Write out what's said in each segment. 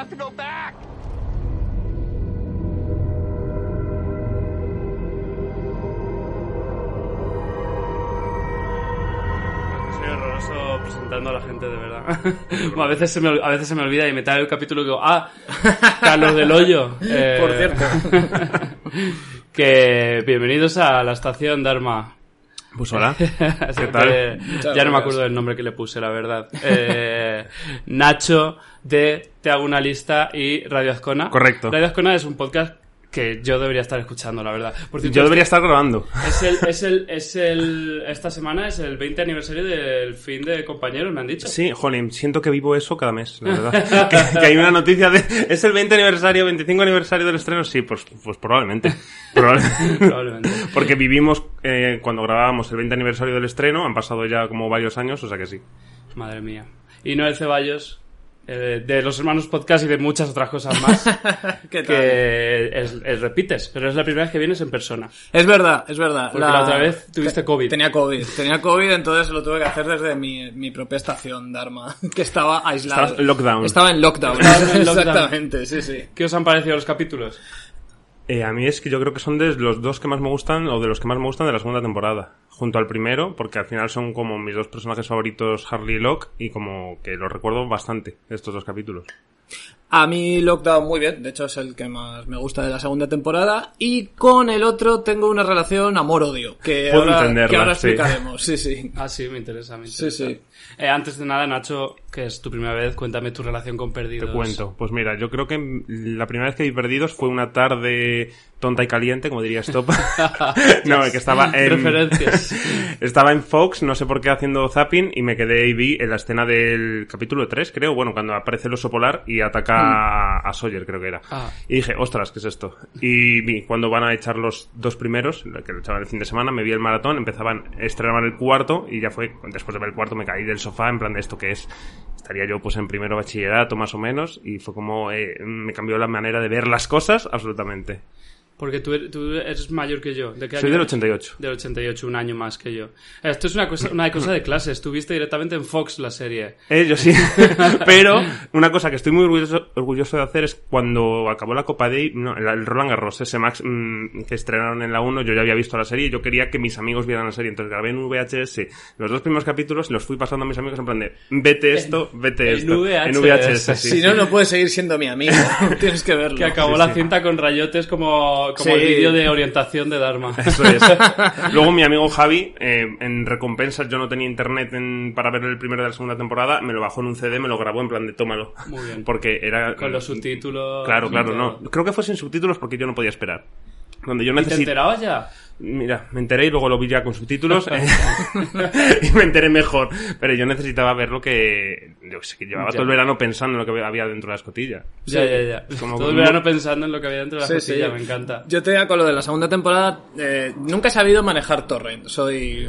Have to go back. Soy horroroso presentando a la gente, de verdad. A, veces se me, a veces se me olvida y me trae el capítulo y digo, ah, Carlos del Hoyo. Eh, Por cierto. que bienvenidos a la estación Dharma. Pues hola. ¿Qué tal? Ya no me acuerdo del nombre que le puse, la verdad. Eh, Nacho de Te hago una lista y Radio Azcona. Correcto. Radio Azcona es un podcast que yo debería estar escuchando, la verdad. Por cierto, Yo debería estar grabando. Es el, es el, es el, esta semana es el 20 aniversario del fin de compañeros, me han dicho. Sí, jolín, siento que vivo eso cada mes, la verdad. que, que hay una noticia de... ¿Es el 20 aniversario, 25 aniversario del estreno? Sí, pues, pues probablemente. Probable- Probablemente. Porque vivimos eh, cuando grabábamos el 20 aniversario del estreno, han pasado ya como varios años, o sea que sí. Madre mía. Y Noel Ceballos, eh, de los hermanos podcast y de muchas otras cosas más, ¿Qué tal? que es, es- repites, pero es la primera vez que vienes en persona. Es verdad, es verdad. Porque la otra vez tuviste COVID. Tenía COVID. Tenía COVID, entonces lo tuve que hacer desde mi, mi propia estación, Dharma, que estaba aislado. Estaba en lockdown. Estaba en lockdown. Estaba en lockdown. Exactamente, sí, sí. ¿Qué os han parecido los capítulos? Eh, a mí es que yo creo que son de los dos que más me gustan, o de los que más me gustan de la segunda temporada. Junto al primero, porque al final son como mis dos personajes favoritos, Harley y Locke, y como que los recuerdo bastante, estos dos capítulos. A mí Lockdown muy bien, de hecho es el que más me gusta de la segunda temporada y con el otro tengo una relación amor-odio que ahora, que ahora sí. explicaremos, sí, sí. Ah, sí, me interesa, me Sí, interesa. sí. Eh, antes de nada, Nacho, que es tu primera vez, cuéntame tu relación con Perdidos. Te cuento. Pues mira, yo creo que la primera vez que vi Perdidos fue una tarde tonta y caliente, como diría Stop. no, que estaba en... Referencias. Estaba en Fox, no sé por qué, haciendo zapping y me quedé y vi en la escena del capítulo 3, creo, bueno, cuando aparece el oso polar y ataca a, a Sawyer, creo que era. Ah. Y dije, ostras, ¿qué es esto? Y vi, cuando van a echar los dos primeros, que lo echaban el fin de semana, me vi el maratón, empezaban, estrenaban el cuarto y ya fue, después de ver el cuarto me caí del sofá en plan de esto que es. Estaría yo pues en primero bachillerato más o menos y fue como, eh, me cambió la manera de ver las cosas absolutamente. Porque tú, er- tú eres mayor que yo. ¿De qué Soy año del eres? 88. Del 88, un año más que yo. Esto es una cosa, una cosa de clase. Estuviste directamente en Fox la serie. Eh, yo sí. Pero una cosa que estoy muy orgulloso, orgulloso de hacer es cuando acabó la Copa Day, no, el, Roland Garros, ese Max mm, que estrenaron en la 1, yo ya había visto la serie y yo quería que mis amigos vieran la serie. Entonces grabé en VHS los dos primeros capítulos y los fui pasando a mis amigos en plan de, vete esto, vete en esto. VHS, en VHS, sí. Si no, no puedes seguir siendo mi amigo, tienes que verlo. Que acabó Sí, la sí. cinta con rayotes como, como Sí. el vídeo de orientación de Dharma. Eso es. Luego mi amigo Javi, eh, en recompensas, yo no tenía internet en- para ver el primero de la segunda temporada, me lo bajó en un CD, me lo grabó en plan de tómalo. Muy bien. Porque era... Con los subtítulos. Claro, claro, no. Creo que fue sin subtítulos porque yo no podía esperar. Donde yo ¿Y te necesito... enterabas ya? Mira, me enteré y luego lo vi ya con subtítulos eh, y me enteré mejor. Pero yo necesitaba ver lo que... Yo sé, que llevaba Ya. todo el verano pensando en lo que había dentro de la escotilla. Ya, ya, ya. Como Todo el verano pensando en lo que había dentro de la Sí, costilla, sí. me encanta. Yo te digo con lo de la segunda temporada, eh, nunca he sabido manejar torrent. Soy,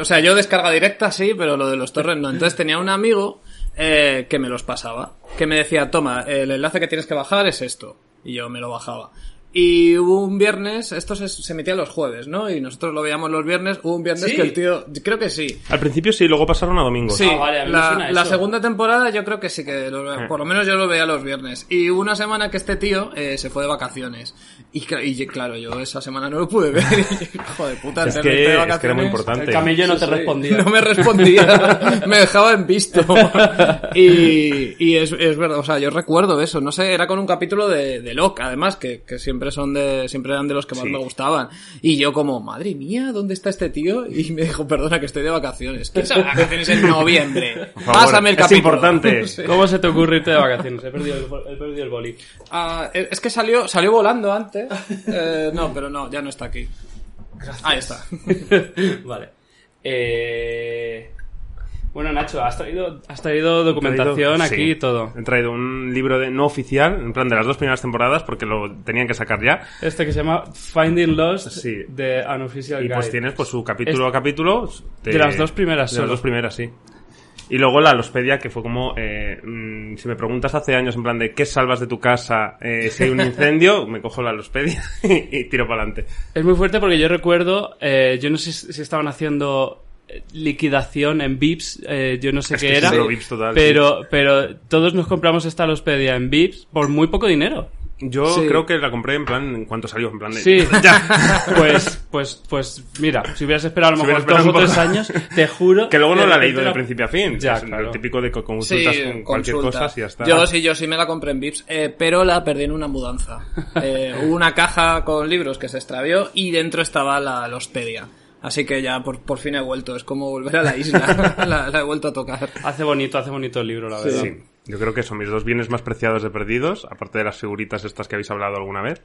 o sea, yo descarga directa sí, pero lo de los torrent no. Entonces tenía un amigo eh, que me los pasaba, que me decía, toma, el enlace que tienes que bajar es esto, y yo me lo bajaba. Y hubo un viernes, esto se, se emitía los jueves, ¿no? Y nosotros lo veíamos los viernes. Hubo un viernes ¿Sí? que el tío, creo que sí. Al principio sí, luego pasaron a domingos. Sí, Ah, vale, a la, la segunda temporada yo creo que sí que lo- Eh. por lo menos yo lo veía los viernes. Y hubo una semana que este tío eh, se fue de vacaciones. Y, y claro, yo esa semana no lo pude ver. Y, hijo de puta, Es que, de es que era vacaciones. muy importante. El camello no te sí. respondía. No me respondía. me dejaba en visto. y y es, es verdad, o sea, yo recuerdo eso. No sé, era con un capítulo de, de Locke, además, que, que siempre son de, siempre eran de los que más Sí. me gustaban. Y yo como, madre mía, ¿dónde está este tío? Y me dijo, perdona que estoy de vacaciones. ¿Quién sabe vacaciones en noviembre? Por favor, Pásame el es capítulo. importante. Sí. ¿Cómo se te ocurre irte de vacaciones? He perdido el, he perdido el boli. Ah, es que salió, salió volando antes. Eh, no, pero no, ya no está aquí. Ahí está. vale. Eh... Bueno, Nacho, has traído, has traído documentación traído- aquí sí. y todo. He traído un libro de no oficial, en plan de las dos primeras temporadas, porque lo tenían que sacar ya. Este que se llama Finding Lost Sí. de Unofficial Y Guide. pues tienes pues su capítulo a capítulo. de las dos primeras De solo. las dos primeras, sí. Y luego la Lospedia, que fue como, eh, mm, si me preguntas hace años en plan de qué salvas de tu casa eh, si hay un incendio, me cojo la Lospedia y, tiro para adelante. Es muy fuerte porque yo recuerdo, eh, yo no sé si estaban haciendo liquidación en VIPs, eh, yo no sé Es qué era, sí, total, pero, pero todos nos compramos esta Lospedia en VIPs por muy poco dinero. Yo Sí. creo que la compré en plan en cuanto salió, en plan de... Sí, ya. pues, pues, pues, mira, si hubieras esperado a lo mejor dos o tres años, te juro. Que luego no la he leído de principio a fin. Ya, es claro. lo típico de que consultas Sí, con cualquier consulta. cosa y ya está. Yo sí, yo sí me la compré en Vips, eh, pero la perdí en una mudanza. Eh, hubo una caja con libros que se extravió y dentro estaba la Lospedia. Así que ya por, por fin he vuelto, es como volver a la isla, la, la he vuelto a tocar. Hace bonito, hace bonito el libro, la verdad. Sí, yo creo que son mis dos bienes más preciados de perdidos, aparte de las figuritas estas que habéis hablado alguna vez.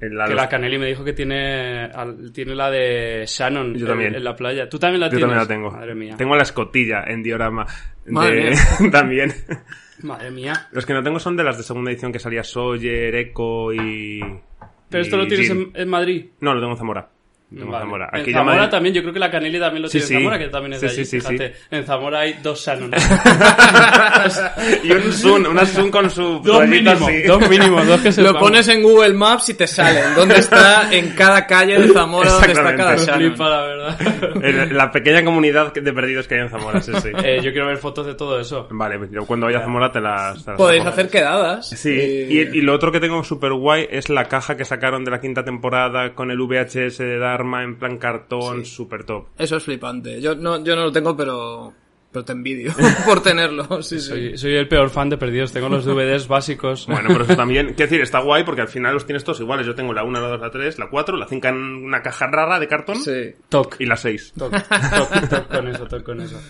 La- Que los- la Canelli me dijo que tiene, tiene la de Shannon Yo en- también. En, la playa. ¿Tú también la Yo tienes? también la tengo. Madre mía. Tengo la escotilla en diorama. de- también. Madre mía. Los que no tengo son de las de segunda edición que salía Sawyer, Echo y... Pero esto y lo tienes en Madrid. No, lo tengo en Zamora. Vale. en Zamora. En también, yo creo que la Canelli también lo Sí, tiene sí. en Zamora, que también es de allí. sí, sí, Fíjate, en Zamora hay dos Shannon. y un Sun, una Sun con su... dos mínimo, así. dos mínimo, dos que se Lo pones en Google Maps y te salen dónde está en cada calle de Zamora, dónde está cada. Shannon. Flipa, la verdad. La pequeña comunidad de perdidos que hay en Zamora, sí, sí. Eh, yo quiero ver fotos de todo eso. Vale, yo cuando vaya a Zamora te las... te las Podéis hacer quedadas. Sí, Y- y, y lo otro que tengo súper guay es la caja que sacaron de la quinta temporada con el VHS de Dharma en plan cartón, súper top. Eso es flipante. Yo no, yo no lo tengo, pero, pero te envidio por tenerlo. Sí, sí. Soy, soy el peor fan de Perdidos. Tengo los DVDs básicos. Bueno, pero eso también, quiero decir, está guay porque al final los tienes todos iguales. Yo tengo la 1, la 2, la 3, la 4, la 5 en una caja rara de cartón Sí. Toc. y la 6. Toc, toc, toc con eso, toc con eso.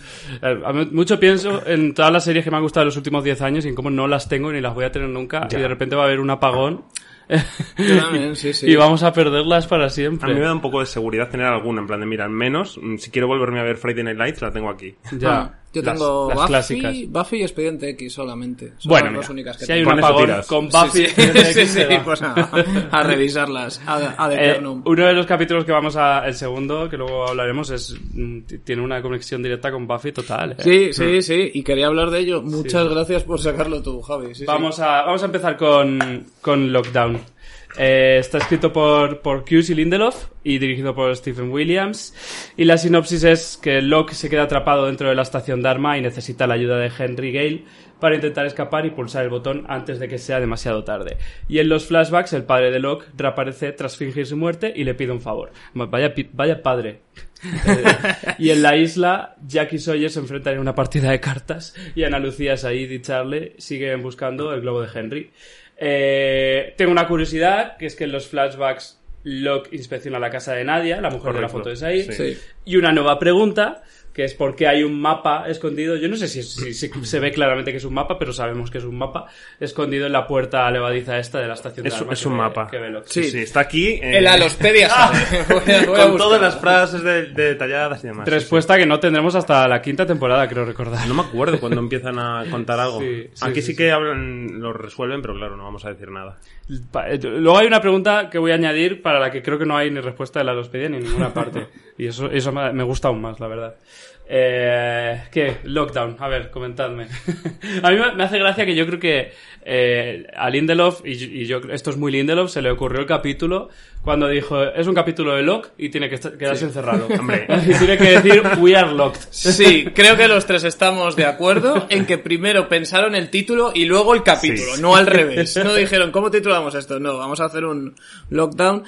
Eh, mucho pienso en todas las series que me han gustado en los últimos 10 años y en cómo no las tengo ni las voy a tener nunca Ya. y de repente va a haber un apagón también, sí, sí. y vamos a perderlas para A siempre. mí me da un poco de seguridad tener alguna, en plan de, mira, al menos, mm, si quiero volverme a ver Friday Night Lights, la tengo aquí. Ya, Ah, yo las- tengo las Buffy, clásicas. Buffy y Expediente X solamente. Son Bueno, las mira, dos únicas que si hay un. Con eso apagón tiras. con Buffy, Sí, sí, pues nada, a revisarlas, a, a Eh, uno de los capítulos que vamos a el segundo que luego hablaremos es mm, tiene una conexión directa con Buffy total ¿eh? Sí, sí, sí, y quería hablar de ello. Muchas gracias por sacarlo tú, Javi. Sí, sí. Vamos a, vamos a empezar con, con Lockdown. Eh, está escrito por, por Cuse y Lindelof y dirigido por Stephen Williams. Y la sinopsis es que Locke se queda atrapado dentro de la estación Dharma y necesita la ayuda de Henry Gale para intentar escapar y pulsar el botón antes de que sea demasiado tarde. Y en los flashbacks, el padre de Locke reaparece tras fingir su muerte y le pide un favor. Vaya, vaya padre. Eh, y en la isla, Jack y Sawyer se enfrentan en una partida de cartas y Ana Lucía, Said y Charlie siguen buscando el globo de Henry. Eh, tengo una curiosidad, que es que en los flashbacks Locke inspecciona la casa de Nadia, la mujer de la foto. Sí. Sí. Y una nueva pregunta, que es por qué hay un mapa escondido. Yo no sé si, si- si se ve claramente que es un mapa, pero sabemos que es un mapa escondido en la puerta levadiza esta de la estación de Es, armas es que un ve- mapa. que ve Locke. Sí, Sí. sí, está aquí. eh, El Alospedia sabe. Voy a- voy a con todas las frases de, de detalladas y demás. sí, Respuesta que no tendremos hasta la quinta temporada, creo recordar. sí. No me acuerdo cuando empiezan a contar algo. Sí, sí, Aquí sí, sí, sí. que hablan, lo resuelven, pero claro, no vamos a decir nada. Eh, Luego hay una pregunta que voy a añadir para la que creo que no hay ni respuesta de la Lospedia ni en ninguna parte. Y eso, eso me gusta aún más, la verdad. Eh, ¿Qué? Lockdown. A ver, comentadme. a mí me- hace gracia que yo creo que eh, a Lindelof, y, y yo esto es muy Lindelof, se le ocurrió el capítulo cuando dijo, es un capítulo de Lock y tiene que estar- quedarse encerrado. Hombre. y tiene que decir, we are locked. Sí, creo que los tres estamos de acuerdo en que primero pensaron el título y luego el capítulo, Sí. no al revés. No dijeron, ¿cómo titulamos esto? No, vamos a hacer un lockdown.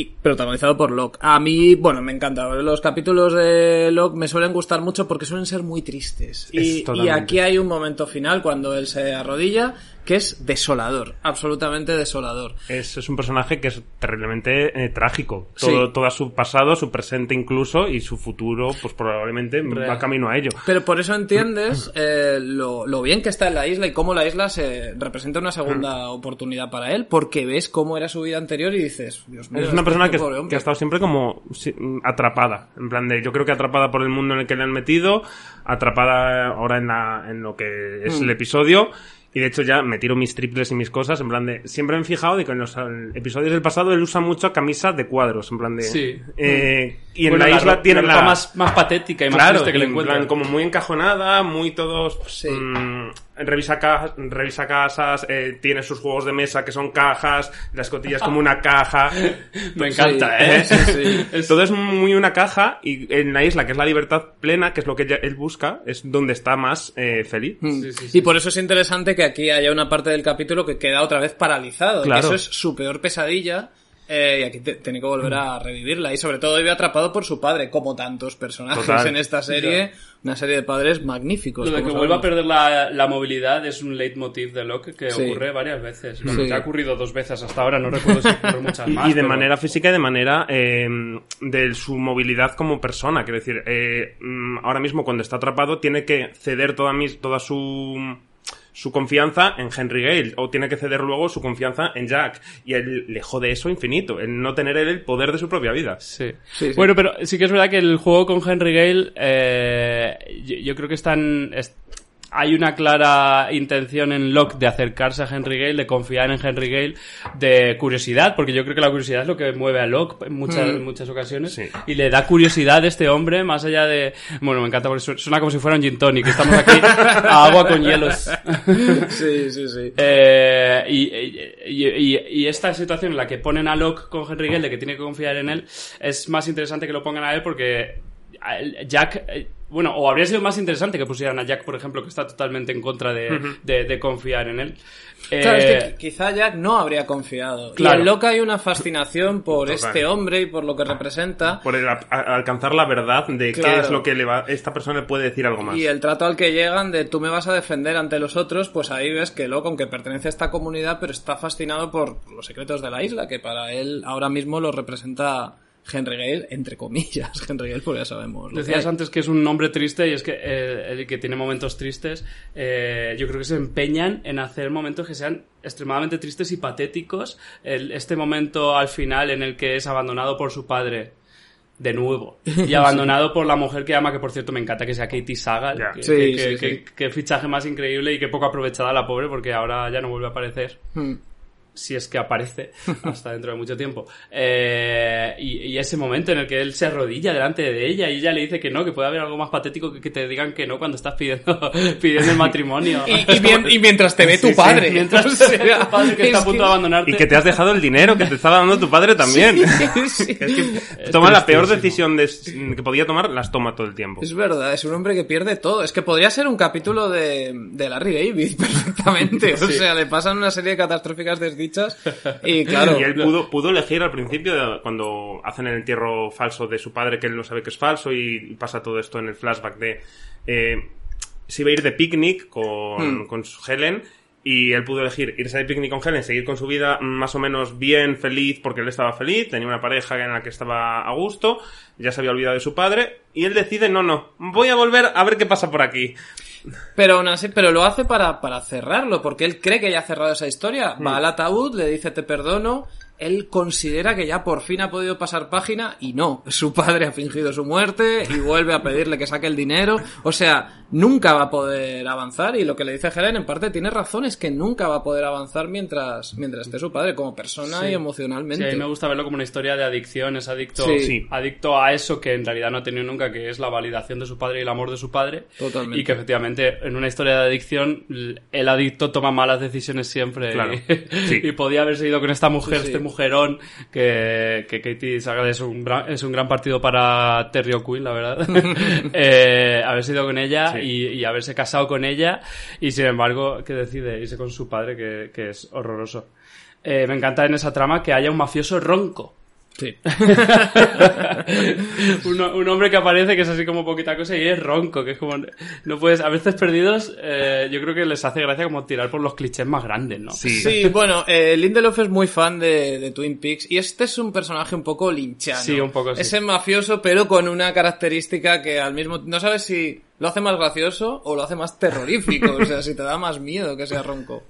Y protagonizado por Locke. A mí, bueno, me encanta. Los capítulos de Locke me suelen gustar mucho porque suelen ser muy tristes. Es Y, aquí hay un momento final cuando él se arrodilla que es desolador. Absolutamente desolador. Es, es un personaje que es terriblemente eh, trágico. Todo, Sí. todo su pasado, su presente incluso, y su futuro, pues probablemente va camino a ello. Pero por eso entiendes eh, lo, lo bien que está en la isla y cómo la isla se representa una segunda oportunidad para él, porque ves cómo era su vida anterior y dices, Dios mío, Es una este persona que, pobre hombre. que ha estado siempre como atrapada. En plan de, yo creo que atrapada por el mundo en el que le han metido, atrapada ahora en, la, en lo que es Mm. el episodio. Y de hecho ya me tiro mis triples y mis cosas, en plan de... Siempre me he fijado de que en los episodios del pasado él usa mucho camisa de cuadros, en plan de... Sí. eh, y en Bueno, la isla ro- tiene ropa la... más, más patética y más Claro, triste que le en encuentran. plan como muy encajonada, muy todos... Sí. mm, revisa, ca- revisa casas, eh, tiene sus juegos de mesa que son cajas, la escotilla es como una caja. Me encanta, Sí, ¿eh? sí, sí. Es- Todo es muy una caja y en la isla, que es la libertad plena, que es lo que ella- él busca, es donde está más eh, feliz. Mm. Sí, sí, sí. Y por eso es interesante que aquí haya una parte del capítulo que queda otra vez paralizado. Claro. Que eso es su peor pesadilla. Eh, y aquí te- tiene que volver a revivirla. Y sobre todo vive atrapado por su padre, como tantos personajes Total. en esta serie. Una serie de padres magníficos. Lo de que vuelva a perder la, la movilidad es un leitmotiv de Locke que Sí. ocurre varias veces. Sí. Ya ha ocurrido dos veces hasta ahora, no recuerdo si ocurre muchas Y, más. y de pero- manera física y de manera eh, de su movilidad como persona. Quiero decir, eh, mm, ahora mismo cuando está atrapado tiene que ceder toda, mis, toda su, su confianza en Henry Gale o tiene que ceder luego su confianza en Jack. Y él le jode eso infinito, el no tener él el poder de su propia vida. Sí. Sí, sí. Bueno, pero sí que es verdad que el juego con Henry Gale, eh, yo, yo creo que están... es- hay una clara intención en Locke de acercarse a Henry Gale, de confiar en Henry Gale, de curiosidad, porque yo creo que la curiosidad es lo que mueve a Locke en muchas, Mm. en muchas ocasiones. Sí. Y le da curiosidad a este hombre, más allá de... Bueno, me encanta porque su- suena como si fuera un gin tonic. Estamos aquí a agua con hielos. Sí, sí, sí. Eh, y, y- y- y esta situación en la que ponen a Locke con Henry Gale de que tiene que confiar en él es más interesante que lo pongan a él porque Jack eh, bueno o habría sido más interesante que pusieran a Jack por ejemplo que está totalmente en contra de, de- de confiar en él Claro, es Eh, que quizá Jack no habría confiado. Claro. Y en Locke hay una fascinación por Total. este hombre y por lo que representa. Por el a- a- alcanzar la verdad de qué es lo que le va, esta persona le puede decir algo más. Y el trato al que llegan de tú me vas a defender ante los otros, pues ahí ves que Locke, aunque pertenece a esta comunidad, pero está fascinado por los secretos de la isla, que para él ahora mismo lo representa Henry Gale, entre comillas. Henry Gale, pues ya sabemos. que Decías antes que es un hombre triste y es que eh, el que tiene momentos tristes, eh, yo creo que se empeñan en hacer momentos que sean extremadamente tristes y patéticos. El- este momento al final en el que es abandonado por su padre. De nuevo. Y abandonado por la mujer que ama, que por cierto me encanta que sea Katie Sagal. Que, Sí, que- sí, que- sí. que- que fichaje más increíble y qué poco aprovechada la pobre porque ahora ya no vuelve a aparecer Hmm. Si es que aparece hasta dentro de mucho tiempo. Eh, y, y ese momento en el que él se arrodilla delante de ella y ella le dice que no, que puede haber algo más patético que que te digan que no cuando estás pidiendo, pidiendo el matrimonio. Y, y bien- y mientras te ve tu Sí, sí, padre. mientras O te ve tu padre que está a punto de abandonarte. Y que te has dejado el dinero que te estaba dando tu padre también. Sí, sí. Es que toma la peor decisión de- que podía tomar, las toma todo el tiempo. Es verdad, es un hombre que pierde todo. Es que podría ser un capítulo de, de Larry David perfectamente. O sea, le pasan una serie de catastróficas desdichas y claro. Y él pudo, pudo elegir al principio, de- cuando hacen el entierro falso de su padre, que él no sabe que es falso, y pasa todo esto en el flashback de... Eh, se iba a ir de picnic con, Hmm. con Helen, y él pudo elegir irse de picnic con Helen, seguir con su vida más o menos bien, feliz, porque él estaba feliz, tenía una pareja en la que estaba a gusto, ya se había olvidado de su padre, y él decide, no, no, voy a volver a ver qué pasa por aquí. Pero aún así, pero lo hace para, para cerrarlo, porque él cree que ya ha cerrado esa historia. Va al ataúd, le dice te perdono, él considera que ya por fin ha podido pasar página y no, su padre ha fingido su muerte y vuelve a pedirle que saque el dinero, o sea, nunca va a poder avanzar y lo que le dice Helen en parte tiene razón, es que nunca va a poder avanzar mientras, mientras esté su padre como persona Sí. y Sí, emocionalmente. a mí me gusta verlo como una historia de adicción, es adicto, Sí. Sí. adicto a eso que en realidad no ha tenido nunca, que es la validación de su padre y el amor de su padre. Totalmente. Y que efectivamente en una historia de adicción el adicto toma malas decisiones siempre. Claro. Y, Sí. y podía haberse ido con esta mujer, Sí, sí. Mujerón, que, que Katie Sagal es un, gran, es un gran partido para Terry O'Quinn, la verdad. eh, haberse ido con ella Sí. y, y haberse casado con ella y sin embargo que decide irse con su padre, que, que es horroroso. Eh, me encanta en esa trama que haya un mafioso ronco. Sí. un, un hombre que aparece que es así como poquita cosa y es ronco, que es como... No puedes... A veces perdidos, eh, yo creo que les hace gracia como tirar por los clichés más grandes, ¿no? Sí. Sí, bueno, eh, Lindelof es muy fan de, de Twin Peaks y este es un personaje un poco linchano. Sí, un poco sí. Ese mafioso, pero con una característica que al mismo no sabes si lo hace más gracioso o lo hace más terrorífico, o sea, si te da más miedo que sea ronco.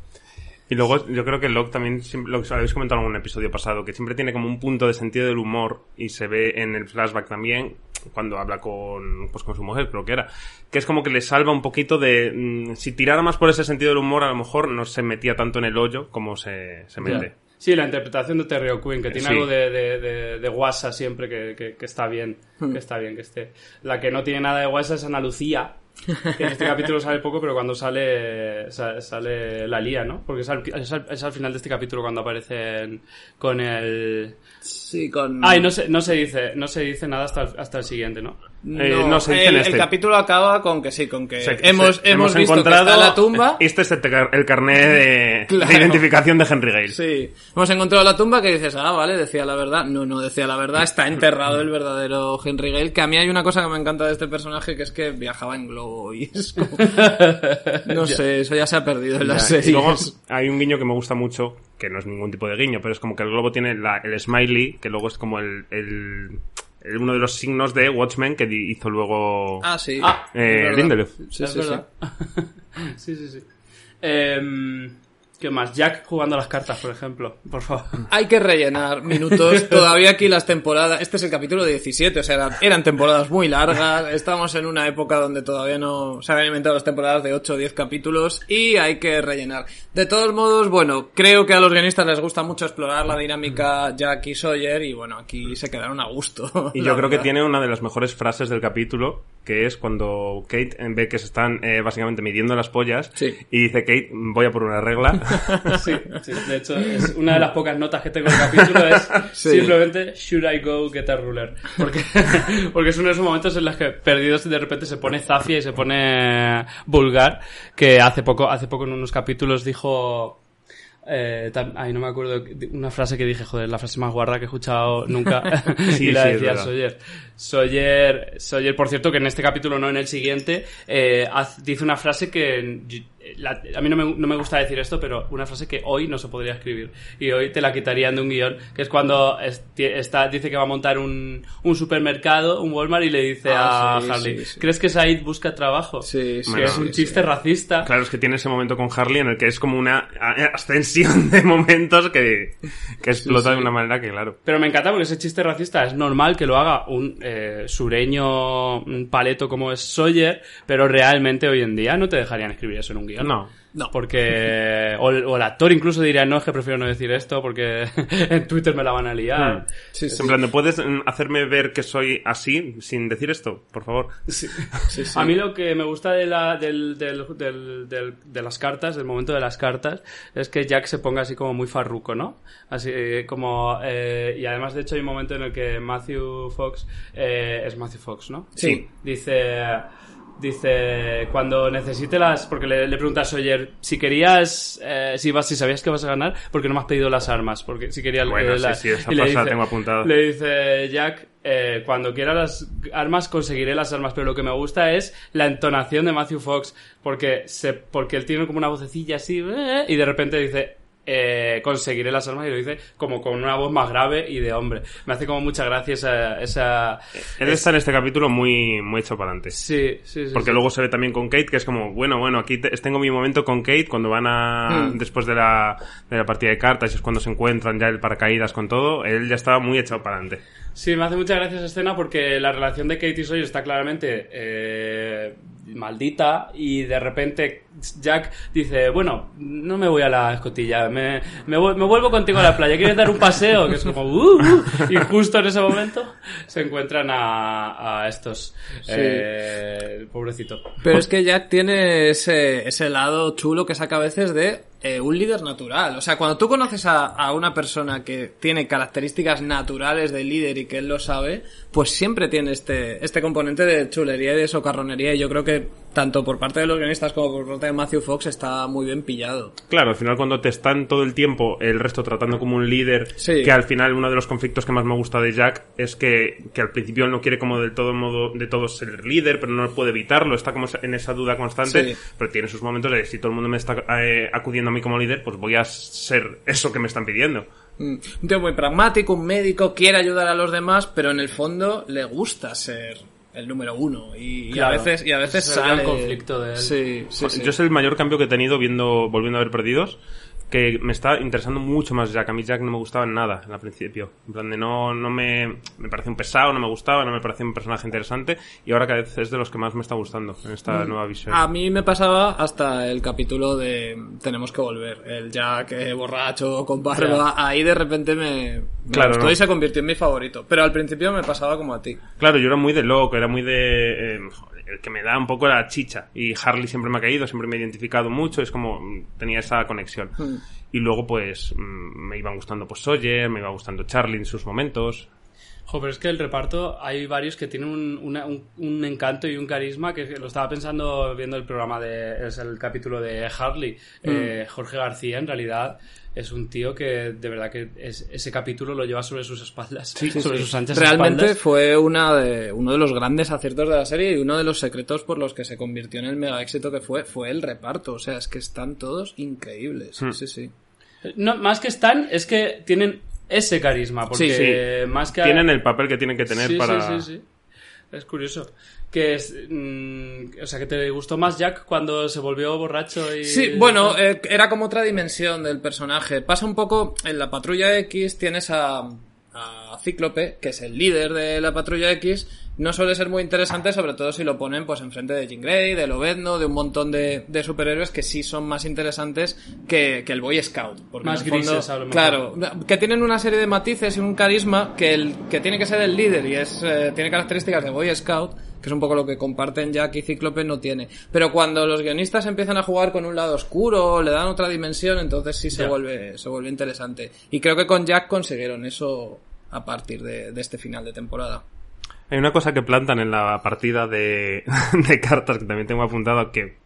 Y luego yo creo que Locke también, siempre- lo habéis comentado en un episodio pasado, que siempre tiene como un punto de sentido del humor y se ve en el flashback también cuando habla con, pues con su mujer, creo que era, que es como que le salva un poquito de, mm, si tirara más por ese sentido del humor, a lo mejor no se metía tanto en el hoyo como se, se mete. Sí, la interpretación de Terry O'Quinn, que tiene Sí. algo de, de, de, de guasa siempre, que, que, que está bien, Hmm. que está bien que esté. La que no tiene nada de guasa es Ana Lucía, En este capítulo sale poco, pero cuando sale sa- sale la lía, ¿no? Porque es al, es al- es al final de este capítulo cuando aparecen con el... Sí, con... Ay, no se, no se dice no se dice nada hasta hasta el siguiente, ¿no? Eh, no se dice el, en este. el capítulo acaba con que sí, con que Se- hemos, se- hemos, visto que está la tumba. Este es el, car- el carnet de, Claro. de identificación de Henry Gale. Sí, hemos encontrado la tumba que dices, ah, vale, decía la verdad. No, no decía la verdad, está enterrado el verdadero Henry Gale. Que a mí hay una cosa que me encanta de este personaje que es que viajaba en globo y es como... No sé, eso ya se ha perdido en las y series. luego hay un guiño que me gusta mucho, que no es ningún tipo de guiño, pero es como que el globo tiene la- el smiley, que luego es como el- uno de los signos de Watchmen que hizo luego Ah, sí. Ah, es eh. Lindelof. Sí, sí, verdad. sí, sí, sí. Em, ¿Qué más? Jack jugando a las cartas, por ejemplo. Por favor. Hay que rellenar minutos. Todavía aquí las temporadas. Este es el capítulo 17, o sea, eran, eran temporadas muy largas. Estamos en una época donde todavía no se habían inventado las temporadas de 8 o 10 capítulos y hay que rellenar. De todos modos, bueno, creo que a los guionistas les gusta mucho explorar la dinámica Jack y Sawyer y bueno, aquí se quedaron a gusto. Y yo creo que tiene una de las mejores frases del capítulo, que es cuando Kate ve que se están eh, básicamente midiendo las pollas Sí. y dice Kate, voy a por una regla. Sí, sí, de hecho, es una de las pocas notas que tengo del capítulo es Sí. simplemente Should I go get a ruler? Porque, porque es uno de esos momentos en los que Perdidos de repente se pone zafia y se pone vulgar, que hace poco, hace poco en unos capítulos dijo... Eh, ay, no me acuerdo una frase que dije, joder, la frase más guarra que he escuchado nunca. Sí, y la sí, decía. Sawyer. Sawyer, Sawyer, por cierto, que en este capítulo, no en el siguiente, eh, dice una frase que la- a mí no me, no me gusta decir esto, pero una frase que hoy no se podría escribir. Y hoy te la quitarían de un guion, que es cuando es- está, dice que va a montar un, un supermercado, un Walmart, y le dice Ah, a sí, Harley, sí, sí. ¿crees que Said busca trabajo? Sí, sí, que es un sí. chiste racista. Claro, es que tiene ese momento con Harley en el que es como una ascensión de momentos que, que explota sí. de una manera que, claro. Pero me encanta porque ese chiste racista es normal que lo haga un eh, sureño un paleto como es Sawyer, pero realmente hoy en día no te dejarían escribir eso en un guion. No. No. Porque. O el, o el actor incluso diría, no, es que prefiero no decir esto porque en Twitter me la van a liar. Mm. Sí, Es sí. En plan, ¿de ¿puedes mm, hacerme ver que soy así sin decir esto? Por favor. Sí, sí. A mí lo que me gusta de, la, del, del, del- del- de las cartas, del momento de las cartas, es que Jack se ponga así como muy farruco, ¿no? Así eh, como... eh, y además, de hecho, hay un momento en el que Matthew Fox... eh, es Matthew Fox, ¿no? Sí. Dice... Dice, cuando necesite las... Porque le, le pregunta a Sawyer, si querías... eh, si, vas, si sabías que vas a ganar, ¿por qué no me has pedido las armas? Porque si quería... Bueno, eh, sí, la- sí, esa y le dice- tengo apuntada. Le dice Jack, eh, cuando quiera las armas conseguiré las armas, pero lo que me gusta es la entonación de Matthew Fox, porque se, porque él tiene como una vocecilla así, eh, y de repente dice, eh, conseguiré las armas, y lo dice como con una voz más grave y de hombre. Me hace como mucha gracia esa... esa Él está en este capítulo muy, muy hecho para adelante. sí, sí, sí. Porque sí. luego se ve también con Kate, que es como, bueno, bueno, aquí te- tengo mi momento con Kate cuando van a, Hmm. después de la, de la partida de cartas, y es cuando se encuentran ya el paracaídas con todo, él ya estaba muy echado para adelante. Sí, me hace mucha gracia esa escena porque la relación de Kate y Sawyer está claramente eh, maldita y de repente Jack dice, bueno, no me voy a la escotilla, me, me, vu- me vuelvo contigo a la playa, ¿quieres dar un paseo? Que es como, "Uh, uh", y justo en ese momento se encuentran a, a estos, eh, pobrecito. Pero es que Jack tiene ese, ese lado chulo que saca a veces de eh, un líder natural. O sea, cuando tú conoces a, a una persona que tiene características naturales de líder y que él lo sabe, pues siempre tiene este, este componente de chulería y de socarronería. Y yo creo que tanto por parte de los guionistas como por parte de Matthew Fox está muy bien pillado. Claro, al final cuando te están todo el tiempo el resto tratando como un líder, Sí. que al final uno de los conflictos que más me gusta de Jack es que, que al principio él no quiere como del todo modo de todo ser líder, pero no puede evitarlo, está como en esa duda constante, Sí. pero tiene sus momentos de si todo el mundo me está eh, acudiendo a mí como líder, pues voy a ser eso que me están pidiendo. Mm, Un tío muy pragmático, un médico, quiere ayudar a los demás, pero en el fondo le gusta ser el número uno. Y, y a veces, y a veces es el sale. conflicto de él. Sí, sí, sí. Yo es el mayor cambio que he tenido viendo, volviendo a ver perdidos, que me está interesando mucho más Jack. A mí Jack no me gustaba nada al principio. En plan de no, no me, me parece un pesado, no me gustaba, no me parecía un personaje interesante, y ahora cada vez es de los que más me está gustando en esta nueva visión. A mí me pasaba hasta el capítulo de Tenemos que volver. El Jack eh, borracho, con barba. Ahí de repente me, me Claro, gustó ¿no? y se convirtió en mi favorito. Pero al principio me pasaba como a ti. Claro, yo era muy de loco, era muy de... eh, el que me da un poco la chicha. Y Harley siempre me ha caído, siempre me he identificado mucho, es como mm, tenía esa conexión. Hmm. Y luego, pues, mm, me iban gustando pues Sawyer, me iba gustando Charlie en sus momentos. Jo, pero es que el reparto hay varios que tienen un, una- un- un encanto y un carisma que lo estaba pensando viendo el programa de es el capítulo de Harley. Eh, Jorge García en realidad es un tío que de verdad que es- ese capítulo lo lleva sobre sus espaldas, sobre sus anchas Realmente espaldas. fue una de, uno de los grandes aciertos de la serie y uno de los secretos por los que se convirtió en el mega éxito que fue, fue el reparto. O sea, es que están todos increíbles. Hmm. Sí, sí. No, más que están, es que tienen ese carisma, porque Sí. más que Tienen el papel que tienen que tener Sí, para... sí, sí, sí. Es curioso. Que es, mm, o sea, que te gustó más Jack cuando se volvió borracho y... Sí, bueno, eh, era como otra dimensión del personaje. Pasa un poco en la Patrulla X, tienes a, a Cíclope, que es el líder de la Patrulla X. No suele ser muy interesante, sobre todo si lo ponen pues enfrente de Jean Grey, de Lobezno, de un montón de, de superhéroes que sí son más interesantes que, que el Boy Scout. Porque Más en el fondo, grises, a lo mejor. Claro, que tienen una serie de matices y un carisma que el que tiene que ser el líder y es eh, tiene características de Boy Scout que es un poco lo que comparten Jack y Cíclope no tiene pero cuando los guionistas empiezan a jugar con un lado oscuro le dan otra dimensión entonces sí se vuelve se vuelve interesante y creo que con Jack consiguieron eso a partir de, de este final de temporada Hay una cosa que plantan en la partida de, de cartas que también tengo apuntado que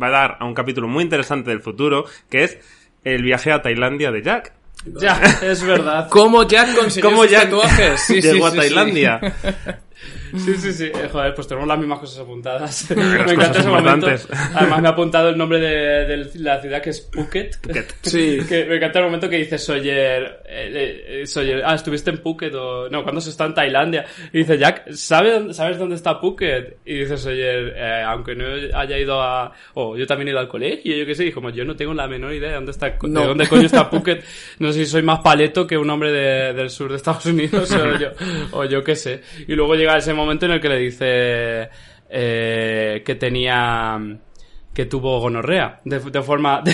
va a dar a un capítulo muy interesante del futuro, que es el viaje a Tailandia de Jack. Ya, es verdad. ¿Cómo Jack consiguió ¿Cómo sus Jack tatuajes? Sí, sí, llegó a sí, sí. Tailandia? Sí, sí, sí. Eh, joder, pues tenemos las mismas cosas apuntadas. me encanta ese momento. Además me ha apuntado el nombre de, de la ciudad que es Phuket. Phuket. Sí. que me encanta el momento que dice Sawyer, eh, eh, Sawyer, ah, estuviste en Phuket o... No, cuando se está en Tailandia. Y dice, Jack, ¿sabe dónde- ¿sabes dónde está Phuket? Y dice Sawyer, eh, aunque no haya ido a... O yo también he ido al colegio, yo qué sé. Y como yo no tengo la menor idea de dónde está, No. de dónde coño está Phuket. No sé si soy más paleto que un hombre de- del sur de Estados Unidos o yo, o yo qué sé. Y luego llega ese momento en el que le dice eh, que tenía que tuvo gonorrea de, de forma de,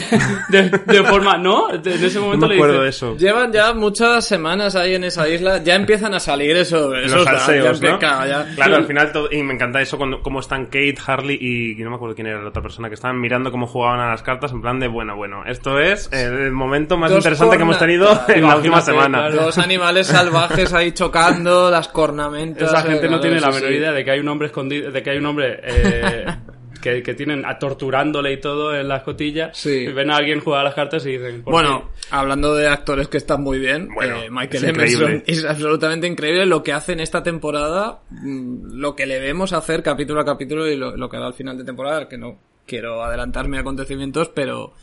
de- de forma no De- en ese No momento me le acuerdo dice de eso. Llevan ya muchas semanas ahí en esa isla, ya empiezan a salir eso, esos Los salseos, ya ¿no? ya- Claro, al final todo, y me encanta eso cuando cómo están Kate, Harley y no me acuerdo quién era la otra persona que estaban mirando cómo jugaban a las cartas en plan de bueno, bueno, esto es el momento más Dos interesante que hemos tenido en la última semana. claro. Los animales salvajes ahí chocando, las cornamentas. esa gente eh, no tiene la menor sí. idea de que hay un hombre escondido de que hay un hombre eh, que, que tienen a torturándole y todo en la escotilla Sí. y ven a alguien jugar a las cartas y dicen ¿por Bueno, hablando de actores que están muy bien, Bueno, eh, Michael es Emerson increíble. es absolutamente increíble lo que hace en esta temporada, mm, lo que le vemos hacer capítulo a capítulo y lo, lo que hará al final de temporada, que no quiero adelantarme a acontecimientos, pero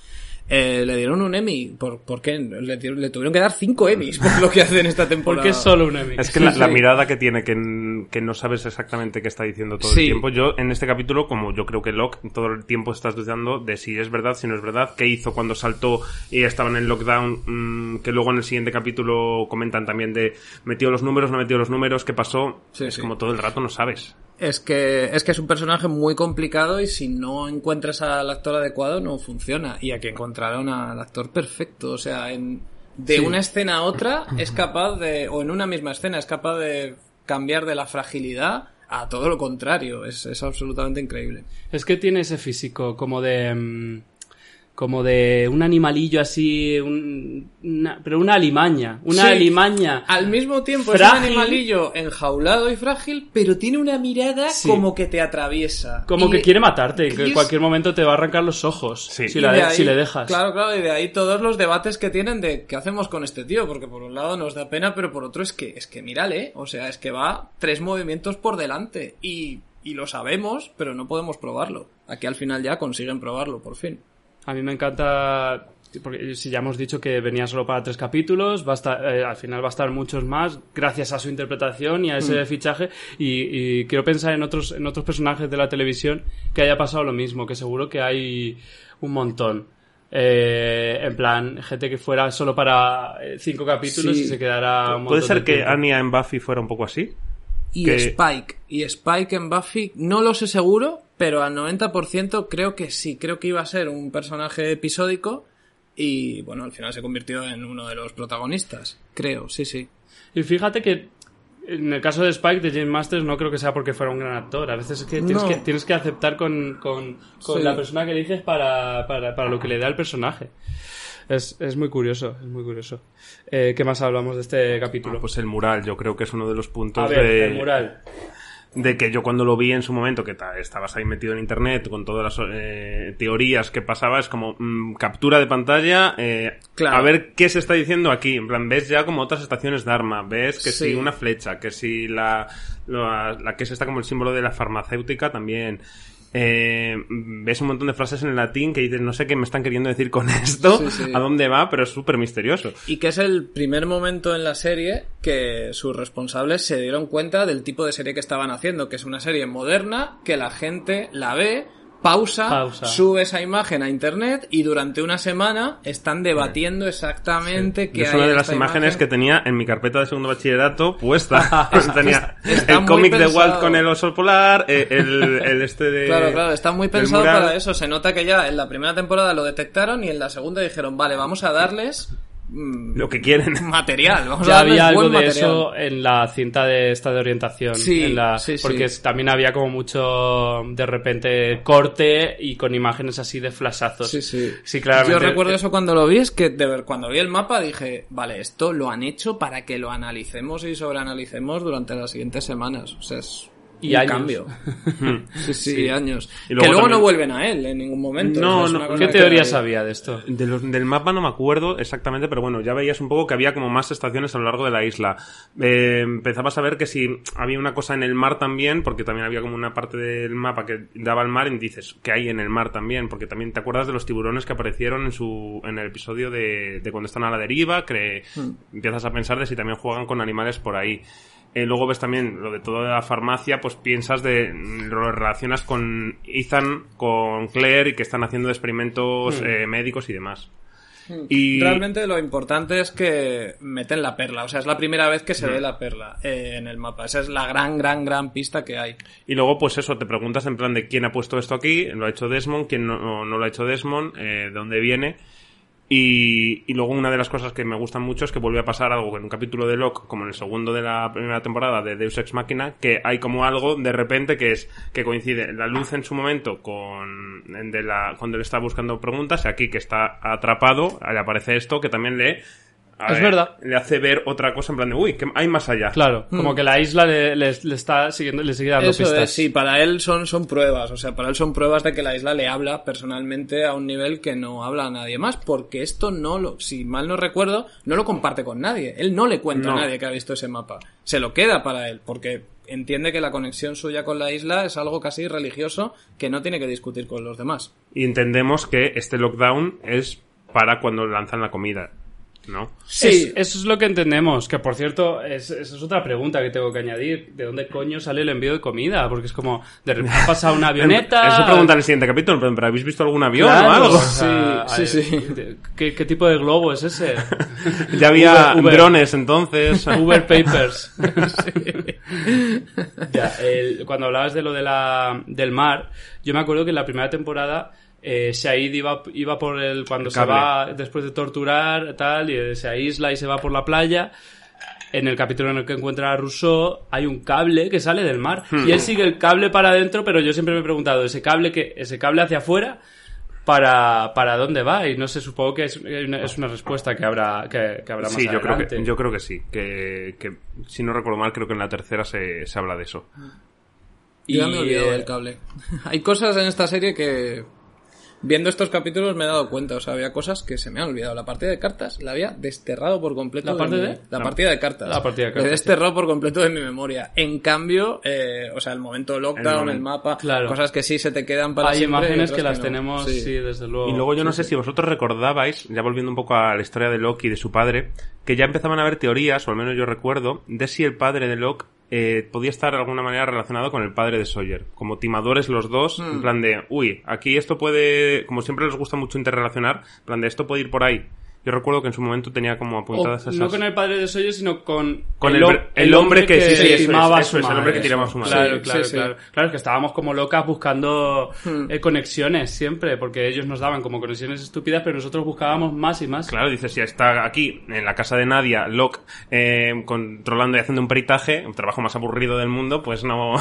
eh, le dieron un Emmy. ¿Por, por qué? Le, dieron- le tuvieron que dar cinco Emmys por lo que hace en esta temporada. porque es solo un Emmy Es que la, Sí, la sí. mirada que tiene, que, que no sabes exactamente qué está diciendo todo Sí. el tiempo. Yo, en este capítulo, como yo creo que Locke, todo el tiempo estás dudando de si es verdad, si no es verdad, qué hizo cuando saltó y estaba en el lockdown, mm, que luego en el siguiente capítulo comentan también de metió los números, no metió los números, qué pasó. Sí, es sí. como todo el rato no sabes. Es que, es que es un personaje muy complicado y si no encuentras al actor adecuado no funciona. Y aquí encontraron al actor perfecto. O sea, en, de Sí. una escena a otra es capaz de, o en una misma escena, es capaz de cambiar de la fragilidad a todo lo contrario. Es, es absolutamente increíble. Es que tiene ese físico como de. Como de un animalillo así. un- una- pero una alimaña. Una Sí. alimaña. Al mismo tiempo es un animalillo enjaulado y frágil, pero tiene una mirada Sí. como que te atraviesa. Como Y- que quiere matarte. Que y en cualquier momento te va a arrancar los ojos. Sí. Si, Y la de de- ahí- si le dejas. Claro, claro, y de ahí todos los debates que tienen de qué hacemos con este tío, porque por un lado nos da pena, pero por otro es que, es que mírale, o sea, es que va tres movimientos por delante y, y lo sabemos, pero no podemos probarlo. Aquí al final ya consiguen probarlo, por fin. A mí me encanta. Porque si ya hemos dicho que venía solo para tres capítulos, va a estar, eh, al final va a estar muchos más, gracias a su interpretación y a Mm. ese fichaje. Y, y quiero pensar en otros, en otros personajes de la televisión que haya pasado lo mismo, que seguro que hay un montón. Eh, en plan, gente que fuera solo para eh, cinco capítulos Sí. y se quedara un ¿Puede ser de que. Anya en Buffy fuera un poco así? Y Que- Spike, y Spike en Buffy, no lo sé seguro, pero al 90% creo que sí, creo que iba a ser un personaje episódico y bueno, al final se convirtió en uno de los protagonistas, creo, sí, sí. Y fíjate que En el caso de Spike, de James Masters, no creo que sea porque fuera un gran actor. A veces es que tienes, No. que, tienes que aceptar con, con, con Sí. la persona que eliges para, para, para lo que le da el personaje. Es, es muy curioso, es muy curioso. Eh, ¿Qué más hablamos de este capítulo? Pues el mural, yo creo que es uno de los puntos A ver, de, el mural. De que yo cuando lo vi en su momento, que ta- estabas ahí metido en internet con todas las eh, teorías que pasaba, es como mm, captura de pantalla, eh, Claro. a ver qué se está diciendo aquí. En plan, ves ya como otras estaciones de arma, ves que Sí. si una flecha, que si la, la, la que es esta como el símbolo de la farmacéutica también. Eh, ves un montón de frases en latín que dices, no sé qué me están queriendo decir con esto, Sí, sí. a dónde va, pero es súper misterioso. Y que es el primer momento en la serie que sus responsables se dieron cuenta del tipo de serie que estaban haciendo, que es una serie moderna que la gente la ve, pausa, Pausa. sube esa imagen a internet y durante una semana están debatiendo exactamente qué es una de las imágenes imagen. que tenía en mi carpeta de segundo bachillerato puesta. Pues tenía está el cómic de. Walt con el oso polar, eh, el, el este de... Claro, claro, está muy pensado para eso. Se nota que ya en la primera temporada lo detectaron y en la segunda dijeron, vale, vamos a darles Lo que quieren. material, vamos Ya había algo buen de material. eso en la cinta de esta de orientación. Sí, en la- sí. Porque también había como mucho, de repente, corte y con imágenes así de flashazos. Sí, sí. Sí, claramente. Yo recuerdo eso cuando lo vi, es que de ver, cuando vi el mapa dije, vale, esto lo han hecho para que lo analicemos y sobreanalicemos durante las siguientes semanas. O sea, es Y un años. cambio. sí, sí, años. Y luego que luego también- no vuelven a él en ningún momento. No, no, cosa ¿Qué teorías había de esto? De los- del mapa no me acuerdo exactamente, pero bueno, ya veías un poco que había como más estaciones a lo largo de la isla. Eh, empezabas a ver que si había una cosa en el mar también, porque también había como una parte del mapa que daba al mar y dices que hay en el mar también, porque también te acuerdas de los tiburones que aparecieron en su en el episodio de, de cuando están a la deriva, que empiezas a pensar de si también juegan con animales por ahí. Eh, luego ves también lo de toda la farmacia, pues piensas de. lo relacionas con Ethan, con Claire y que están haciendo experimentos eh, médicos y demás. Y Realmente lo importante es que meten la perla. O sea, es la primera vez que se ve la perla eh, en el mapa. Esa es la gran, gran, gran pista que hay. Y luego, pues eso, te preguntas en plan de quién ha puesto esto aquí, lo ha hecho Desmond, quién no, no- no lo ha hecho Desmond, eh, de dónde viene. Y, y luego una de las cosas que me gustan mucho es que vuelve a pasar algo en un capítulo de Locke, como en el segundo de la primera temporada de Deus Ex Machina, que hay como algo de repente que es que coincide la luz en su momento con de la cuando le está buscando preguntas y aquí que está atrapado, le aparece esto que también le a Es verdad. le hace ver otra cosa en plan de uy, que hay más allá. Claro, como que la isla le, le- le está siguiendo, le sigue dando Eso pistas. es, sí, para él son, son pruebas. O sea, para él son pruebas de que la isla le habla personalmente a un nivel que no habla a nadie más. Porque esto no lo, si mal no recuerdo, no lo comparte con nadie. Él no le cuenta No. a nadie que ha visto ese mapa. Se lo queda para él, porque entiende que la conexión suya con la isla es algo casi religioso que no tiene que discutir con los demás. Y entendemos que este lockdown es para cuando lanzan la comida, ¿no? Es- eso es lo que entendemos. Que por cierto, es, esa es otra pregunta que tengo que añadir. ¿De dónde coño sale el envío de comida? Porque es como, de repente ha pasado una avioneta. Eso pregunta en el siguiente capítulo, pero ¿pero ¿habéis visto algún avión Claro, o algo? o sea, Sí, sí, sí. ¿Qué, qué tipo de globo es ese? ya había Uber, Uber. drones entonces. Uber Papers. Ya, el- cuando hablabas de lo de la, del mar, yo me acuerdo que en la primera temporada eh, Said iba, iba por el. cuando El se va después de torturar, tal, y eh, se aísla y se va por la playa. En el capítulo en el que encuentra a Rousseau hay un cable que sale del mar y él sigue el cable para adentro, pero yo siempre me he preguntado, ¿ese cable que ese cable hacia afuera para, para dónde va? Y no sé, supongo que es una, es una respuesta que habrá que, que habrá más Sí, yo creo, que, yo creo que sí. Que, que, si no recuerdo mal, creo que en la tercera se, se habla de eso. Y ya me he olvidado eh, del cable. Hay cosas en esta serie que. Viendo estos capítulos me he dado cuenta, o sea, había cosas que se me han olvidado. La partida de cartas la había desterrado por completo. ¿La parte mi- de? La La- partida de cartas. La partida de La he cartas, desterrado por completo de mi memoria. En cambio, eh, o sea, el momento lockdown, El el, mapa, Claro. cosas que sí se te quedan para Hay siempre y imágenes que las no. tenemos, Sí. sí. desde luego. Y luego yo no sé si vosotros recordabais, ya volviendo un poco a la historia de Locke y de su padre, que ya empezaban a haber teorías, o al menos yo recuerdo, de si el padre de Locke eh, podía estar de alguna manera relacionado con el padre de Sawyer. Como timadores los dos, en plan de, uy, aquí esto puede, como siempre les gusta mucho interrelacionar, en plan de esto puede ir por ahí. Yo recuerdo que en su momento tenía como O apuntadas esas... no con el padre de Soyo, sino con, Con el, el el hombre que- sí, sí, eso es, estimaba a eso su es, el hombre que tiraba a su madre. Claro, Sí, claro, sí, sí. claro. Claro, es que estábamos como locas buscando Hmm. eh, conexiones siempre, porque ellos nos daban como conexiones estúpidas, pero nosotros buscábamos más y más. Claro, dices, si está aquí, en la casa de Nadia, Locke, eh, controlando y haciendo un peritaje, un trabajo más aburrido del mundo, pues no,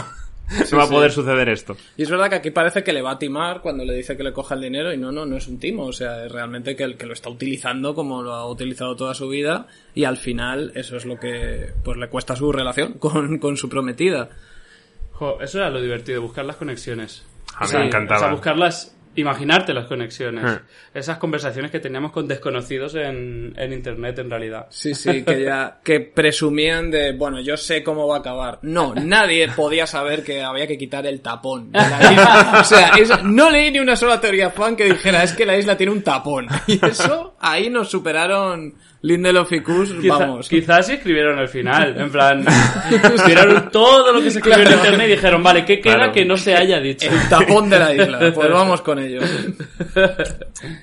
no va a sí. poder suceder esto. Y es verdad que aquí parece que le va a timar cuando le dice que le coja el dinero y no, no, no es un timo, o sea, es realmente que el que lo está utilizando como lo ha utilizado toda su vida y al final eso es lo que pues le cuesta su relación con, con su prometida. Jo, eso era lo divertido, buscar las conexiones. A mí Sí, me encantaba. O sea, buscarlas, imaginarte las conexiones. Eh. Esas conversaciones que teníamos con desconocidos en, en internet, en realidad. Sí, sí, que ya, que presumían de, bueno, yo sé cómo va a acabar. No, nadie podía saber que había que quitar el tapón. de la isla. O sea, es- no leí ni una sola teoría fan que dijera, es que la isla tiene un tapón. Y eso, ahí nos superaron Lindelof y Quizá- vamos. Quizás sí escribieron el final, en plan, tiraron todo lo que se escribió en internet y dijeron, vale, ¿qué queda Claro. que no se haya dicho? El tapón de la isla. Pues vamos con ello.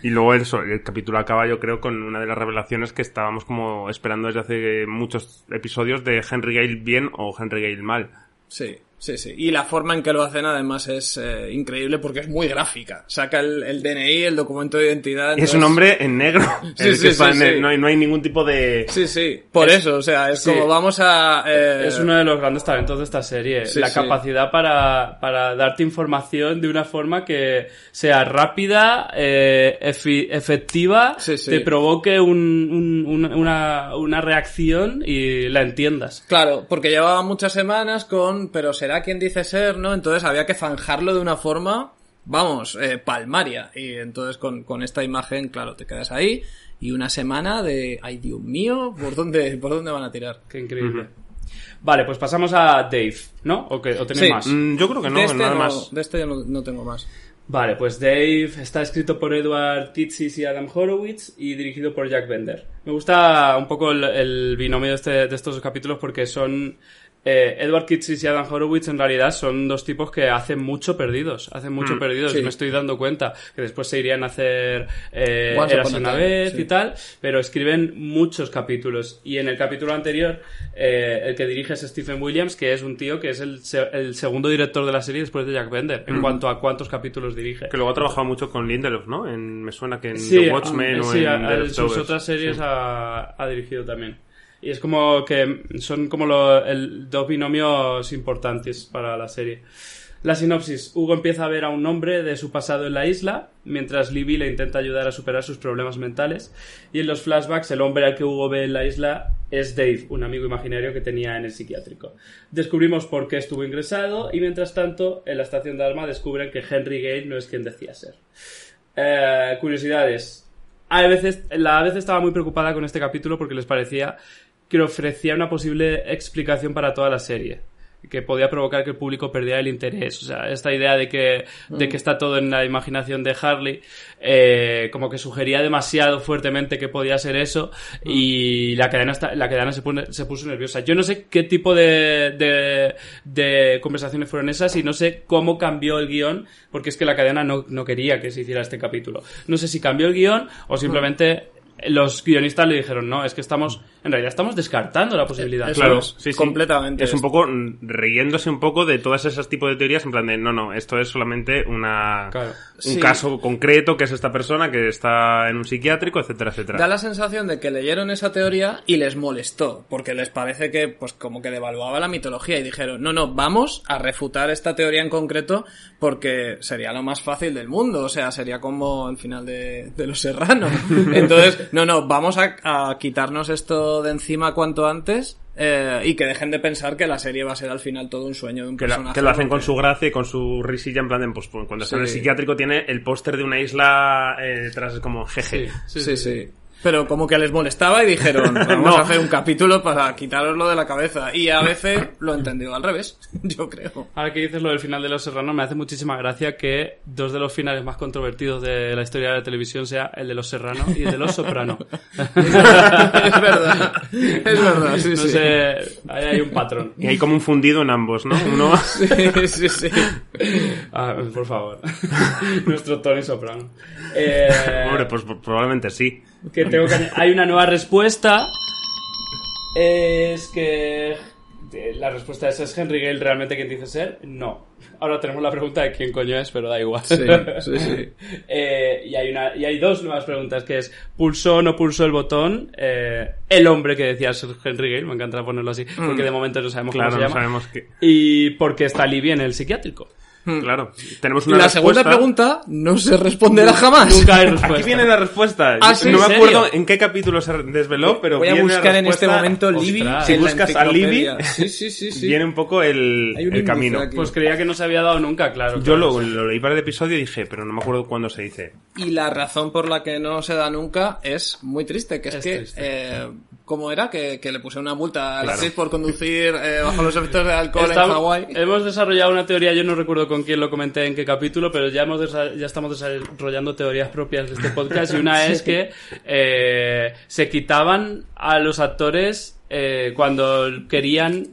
Y luego eso, el capítulo acaba yo creo con una de las revelaciones que estábamos como esperando desde hace muchos episodios de Henry Gale bien o Henry Gale mal. Sí, sí, sí. Y la forma en que lo hacen además es eh, increíble porque es muy gráfica. Saca el, el DNI, el documento de identidad. Es un hombre en negro. Sí, el sí, que está sí, en el- sí. No, hay, no hay ningún tipo de... Sí, sí. Por eso, o sea, es Sí. como vamos a... eh, Es uno de los grandes talentos de esta serie. Sí, la sí. capacidad para, para darte información de una forma que sea rápida, eh, efi- efectiva, Sí, sí. te provoque un- un- un- una, una reacción y la entiendas. Claro, porque llevaba muchas semanas con, pero será quien dice ser, ¿no? Entonces había que zanjarlo de una forma, vamos, eh, palmaria. Y entonces con, con esta imagen, claro, te quedas ahí y una semana de, ay Dios mío, ¿por dónde, por dónde van a tirar? Qué increíble. Vale, pues pasamos a Dave, ¿no? ¿O, que, o tenéis Sí. más? Mm, yo creo que no, de este, nada no, más. de este yo no, no tengo más. Vale, pues Dave está escrito por Edward Kitsis y Adam Horowitz y dirigido por Jack Bender. Me gusta un poco el, el binomio de, este- de estos dos capítulos porque son... eh, Edward Kitsis y Adam Horowitz en realidad son dos tipos que hacen mucho perdidos. Hacen mucho Mm, perdidos. sí. Me estoy dando cuenta que después se irían a hacer eh, a una Time, vez sí. y tal, pero escriben muchos capítulos. Y en el capítulo anterior, eh, el que dirige es Stephen Williams, que es un tío que es el, se- el segundo director de la serie después de Jack Bender, en cuanto a cuántos capítulos dirige. Que luego ha trabajado mucho con Lindelof, ¿no? En, me suena que en Sí, The Watchmen ah, o sí, en a- sus otras series Sí. ha, ha dirigido también. Y es como que son como lo- dos binomios importantes para la serie. La sinopsis. Hugo empieza a ver a un hombre de su pasado en la isla, mientras Libby le intenta ayudar a superar sus problemas mentales. Y en los flashbacks, el hombre al que Hugo ve en la isla es Dave, un amigo imaginario que tenía en el psiquiátrico. Descubrimos por qué estuvo ingresado y mientras tanto, en la estación de arma descubren que Henry Gale no es quien decía ser. Eh, curiosidades. A veces, la a veces estaba muy preocupada con este capítulo porque les parecía que ofrecía una posible explicación para toda la serie. Que podía provocar que el público perdiera el interés. O sea, esta idea de que, de que está todo en la imaginación de Harley, eh, como que sugería demasiado fuertemente que podía ser eso, y la cadena, está- la cadena se, pone- se puso nerviosa. Yo no sé qué tipo de, de, de conversaciones fueron esas y no sé cómo cambió el guion, porque es que la cadena no, no quería que se hiciera este capítulo. No sé si cambió el guion o simplemente los guionistas le dijeron, no, es que estamos, en realidad estamos descartando la posibilidad. Eso Claro, es, sí, sí. completamente. Es un poco mm, riéndose un poco de todas esas tipos de teorías, en plan de, no, no, esto es solamente una, Claro. un Sí. caso concreto que es esta persona que está en un psiquiátrico, etcétera, etcétera. Da la sensación de que leyeron esa teoría y les molestó, porque les parece que, pues, como que devaluaba la mitología y dijeron, no, no, vamos a refutar esta teoría en concreto porque sería lo más fácil del mundo, o sea, sería como el final de, de Los Serranos. Entonces, no, no, vamos a, a quitarnos esto de encima cuanto antes eh, y que dejen de pensar que la serie va a ser al final todo un sueño de un que, la- personaje. que lo hacen con su gracia y con su risilla, en plan de, pues, cuando está en el Sí. psiquiátrico tiene el póster de una isla eh, detrás, es como jeje. Sí, Sí, sí. Pero como que les molestaba y dijeron, vamos No. a hacer un capítulo para quitároslo de la cabeza. Y a veces lo he entendido al revés, yo creo. Ahora que dices lo del final de Los Serranos, me hace muchísima gracia que dos de los finales más controvertidos de la historia de la televisión sea el de Los Serranos y el de Los Soprano. es verdad, es verdad, sí, no sí. sé, ahí hay un patrón. Y hay como un fundido en ambos, ¿no? Uno... Sí, sí, sí. Ah, por favor. Nuestro Tony Soprano. Eh, Hombre, pues probablemente sí. Que tengo que hay una nueva respuesta. Es que la respuesta es ¿es Henry Gale realmente quien dice ser? No. Ahora tenemos la pregunta de quién coño es, pero da igual. Sí, sí, sí. Eh, y, hay una, y hay dos nuevas preguntas, que es ¿pulsó o no pulsó el botón? Eh, el hombre que decía ser Henry Gale, me encanta ponerlo así, porque de momento no sabemos Claro, cómo no se llama. sabemos qué. Y porque está Libby en el psiquiátrico. Claro. Tenemos Y una la segunda pregunta no se responderá jamás. Nunca hay respuesta. Aquí viene la respuesta. Ah, ¿sí? no me ¿En acuerdo serio? en qué capítulo se desveló, pero Voy a viene la buscar en este respuesta- momento Libby. Ostras. Si en la buscas a Libby, enciclopedia. Sí, sí, sí. sí. viene un poco el, Hay un el índice camino. aquí. Pues creía que no se había dado nunca, claro. Yo claro. lo, lo leí para el episodio y dije, pero no me acuerdo cuándo se dice. Y la razón por la que no se da nunca es muy triste, que es, Es que, triste. eh, ¿cómo era? Que, que le puse una multa a la Claro. actriz por conducir eh, bajo los efectos de alcohol Está- en Hawái. Hemos desarrollado una teoría, yo no recuerdo con quién lo comenté en qué capítulo, pero ya, hemos ya estamos desarrollando teorías propias de este podcast y una es que eh, se quitaban a los actores eh, cuando querían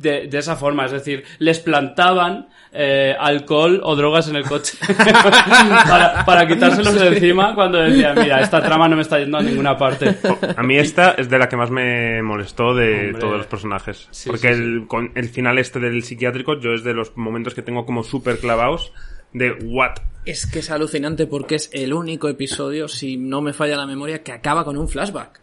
de, de esa forma, es decir, les plantaban eh, alcohol o drogas en el coche para, para quitárselos de encima cuando decían, mira, esta trama no me está yendo a ninguna parte. A mí esta es de la que más me molestó de Hombre. todos los personajes. Sí, porque sí, el, con el final este del psiquiátrico, yo es de los momentos que tengo como súper clavados de what. Es que es alucinante porque es el único episodio, si no me falla la memoria, que acaba con un flashback.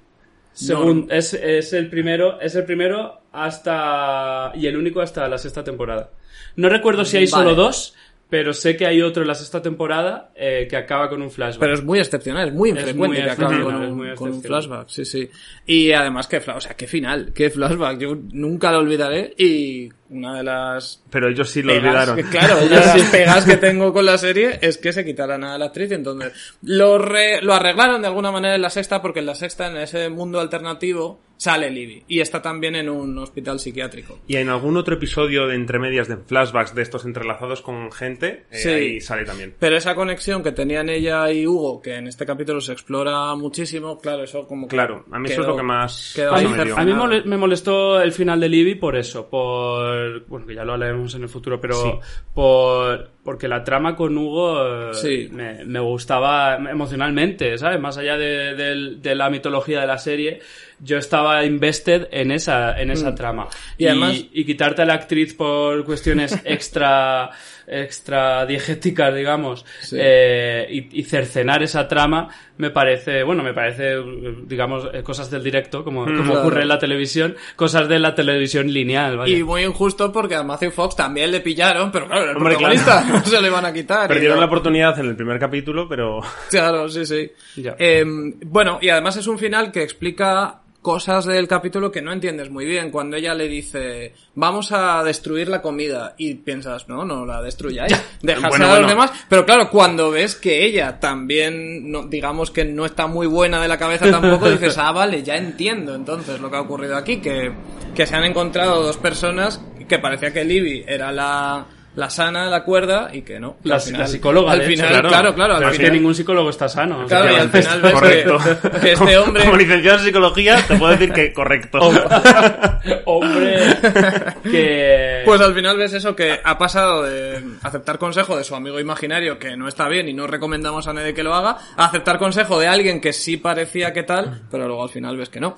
Según, es, es el primero, es el primero hasta, y el único hasta la sexta temporada. No recuerdo si hay Vale. solo dos, pero sé que hay otro en la sexta temporada eh, que acaba con un flashback. Pero es muy excepcional, es muy Es infrecuente muy que acabe con un, con un flashback, sí, sí. Y además, que, o sea, qué final, qué flashback, yo nunca lo olvidaré y una de las Pero ellos sí lo pegas olvidaron. que- claro, una de las pegas que tengo con la serie es que se quitaran a la actriz, entonces lo, re- lo arreglaron de alguna manera en la sexta porque en la sexta, en ese mundo alternativo, sale Libby y está también en un hospital psiquiátrico. Y en algún otro episodio de entre medias de flashbacks de estos entrelazados con gente, eh, Sí. ahí sale también. Pero esa conexión que tenían ella y Hugo, que en este capítulo se explora muchísimo, claro, eso como que Claro, a mí eso es quedó- lo que más quedó. A mí Nada. mole- me molestó el final de Libby por eso, por... Bueno, que ya lo hablaremos en el futuro, pero Sí. por... Porque la trama con Hugo eh, Sí. me, me gustaba emocionalmente, ¿sabes? Más allá de, de la mitología de la serie, yo estaba invested en esa, en esa trama. Mm. Y además- y quitarte a la actriz por cuestiones extra... extra diegéticas, digamos, Sí. eh, y, y cercenar esa trama me parece, bueno, me parece, digamos, eh, cosas del directo, como, como Claro. ocurre en la televisión, cosas de la televisión lineal, vaya. Y muy injusto porque a Matthew Fox también le pillaron, pero claro, era el Hombre, protagonista, no se le van a quitar. Perdieron la oportunidad en el primer capítulo, pero Claro, sí, sí. Ya. Eh, bueno, y además es un final que explica cosas del capítulo que no entiendes muy bien. Cuando ella le dice, vamos a destruir la comida, y piensas, no, no la destruyáis, dejársela Bueno, a los bueno. demás. Pero claro, cuando ves que ella también, no, digamos que no está muy buena de la cabeza tampoco, dices, ah, vale, ya entiendo entonces lo que ha ocurrido aquí, que, que se han encontrado dos personas que parecía que Libby era la, la sana, la cuerda, y que no. La, Al final- la psicóloga, Al hecho. final, claro. claro, claro, al Pero es que ningún psicólogo está sano. o sea, Claro, y al final ves correcto. que, que este hombre... Como licenciado en psicología, te puedo decir que correcto. hombre que... Pues al final ves eso que ha pasado de aceptar consejo de su amigo imaginario que no está bien y no recomendamos a nadie que lo haga, a aceptar consejo de alguien que sí parecía que tal, pero luego al final ves que no.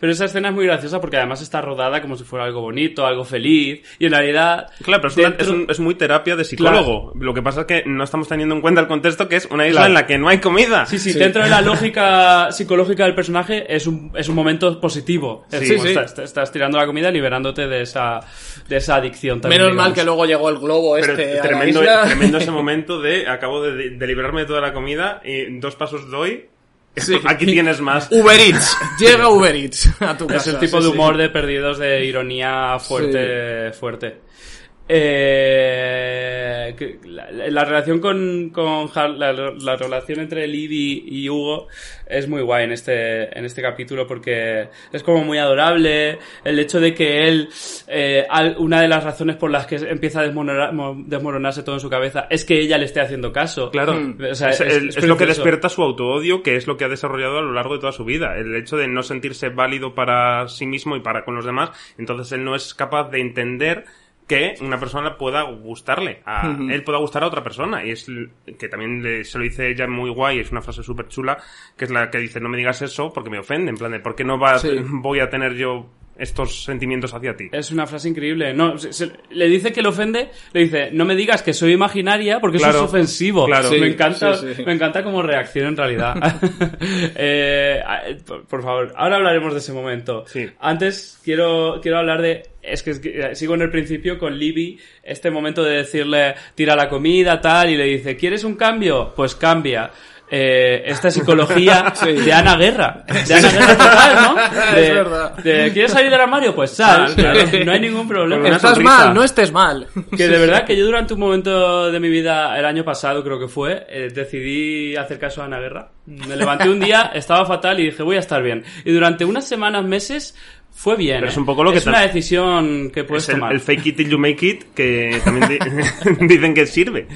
Pero esa escena es muy graciosa porque además está rodada como si fuera algo bonito, algo feliz, y en realidad... Claro, pero es, una- dentro- es un- es muy terapia de psicólogo. Lo que pasa es que no estamos teniendo en cuenta el contexto que es una isla Claro. en la que no hay comida. Sí, sí, dentro de la lógica psicológica del personaje es un, es un momento positivo. Es Sí, sí. Estás, estás tirando la comida liberándote de esa, de esa adicción también. Menos mal digamos. que luego llegó el globo Pero este a la tremendo, isla. tremendo ese momento de acabo de, de librarme de toda la comida y dos pasos doy. Sí. Aquí tienes más. Uber Eats, llega Uber Eats a tu Es casa. el tipo sí, de sí. humor de perdidos de ironía fuerte, fuerte. Eh, la, la relación con, con la, la relación entre Libby y Hugo es muy guay en este, en este capítulo porque es como muy adorable. El hecho de que él, eh, una de las razones por las que empieza a desmoronar- mo- desmoronarse todo en su cabeza es que ella le esté haciendo caso. Claro, Mm. O sea, es, es- el- es es lo que despierta su autoodio, que es lo que ha desarrollado a lo largo de toda su vida. El hecho de no sentirse válido para sí mismo y para con los demás. Entonces él no es capaz de entender que una persona pueda gustarle, a, él pueda gustar a otra persona. Y es que también le- se lo dice ella muy guay, es una frase súper chula, que es la que dice, no me digas eso porque me ofende, en plan de, ¿por qué no va, Sí. voy a tener yo estos sentimientos hacia ti? Es una frase increíble. No, se- se- le dice que le ofende, le dice, no me digas que soy imaginaria porque eso es ofensivo. claro. me Sí, encanta, sí, sí. me encanta como reacción en realidad. Eh, por, favor, ahora hablaremos de ese momento. Sí. Antes quiero, quiero hablar de, es que, es que, eh, sigo en el principio con Libby, este momento de decirle, tira la comida, tal, y le dice, ¿quieres un cambio? Pues cambia. Eh, esta psicología de Ana Guerra. De Ana Guerra total, ¿no? De, Es verdad. de, ¿Quieres salir del armario? Pues sal. Claro. No hay ningún problema. Una Estás sonrisa. mal, no estés mal. Que de verdad que yo durante un momento de mi vida, el año pasado creo que fue, eh, decidí hacer caso a Ana Guerra. Me levanté un día, estaba fatal y dije voy a estar bien. Y durante unas semanas, meses, fue bien. Pero es ¿eh? un poco lo que Es una decisión que puedes Es el, tomar. el fake it till you make it, que también di- dicen que sirve.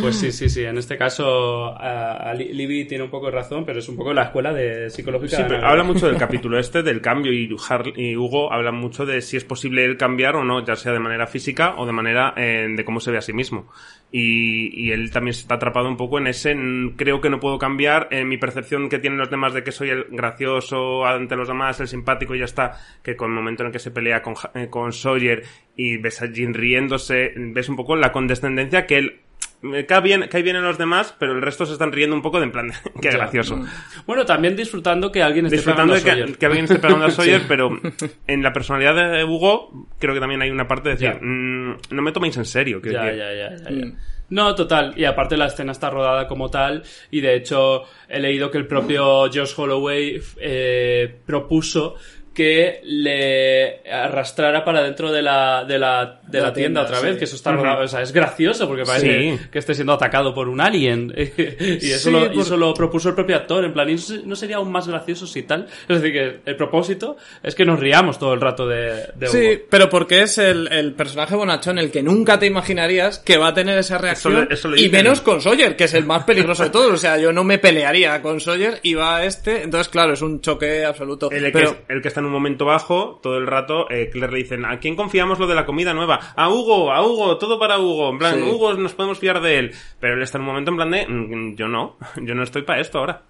Pues sí, sí, sí. En este caso, a, a Li- Libby tiene un poco de razón, pero es un poco la escuela de psicológica. Sí, pero habla mucho del capítulo este, del cambio, y, y Hugo habla mucho de si es posible el cambiar o no, ya sea de manera física o de manera eh, de cómo se ve a sí mismo. Y, y él también se está atrapado un poco en ese, mm, creo que no puedo cambiar, en mi percepción que tienen los demás de que soy el gracioso ante los demás, el simpático y ya está, que con el momento en el que se pelea con, eh, con Sawyer y ves a Jin riéndose, ves un poco la condescendencia que él me cae bien, cae bien en los demás, pero el resto se están riendo un poco de en plan, qué gracioso. Bueno, también disfrutando que alguien esté Disfrutando de pegando a que, Sawyer. que alguien esté pegando a Sawyer, pero en la personalidad de Hugo creo que también hay una parte de decir, Ya. "Mm, no me toméis en serio. quiero Ya, decir. ya, ya, ya, ya. Mm. No, total. Y aparte la escena está rodada como tal. Y de hecho he leído que el propio Josh Holloway eh, propuso que le arrastrara para dentro de la, de la, de la la tienda, tienda, otra sí. vez, que eso está rodado. O sea, es gracioso porque parece Sí. que esté siendo atacado por un alien. y eso, Sí, lo, y por- eso lo propuso el propio actor. En plan, ¿y eso no sería aún más gracioso si tal? Es decir, que el propósito es que nos riamos todo el rato de, de Sí, pero porque es el, el personaje bonachón el que nunca te imaginarías que va a tener esa reacción. Eso le- eso le y menos con Sawyer, que es el más peligroso de todos. O sea, yo no me pelearía con Sawyer y va a este. Entonces, claro, es un choque absoluto. El, pero, que, el que está en un momento bajo, todo el rato, eh, Claire le dicen, ¿a quién confiamos lo de la comida nueva? A Hugo, a Hugo, todo para Hugo. En plan, Sí. Hugo, nos podemos fiar de él. Pero él está en un momento en plan de, "Mm, yo no, yo no estoy para esto ahora.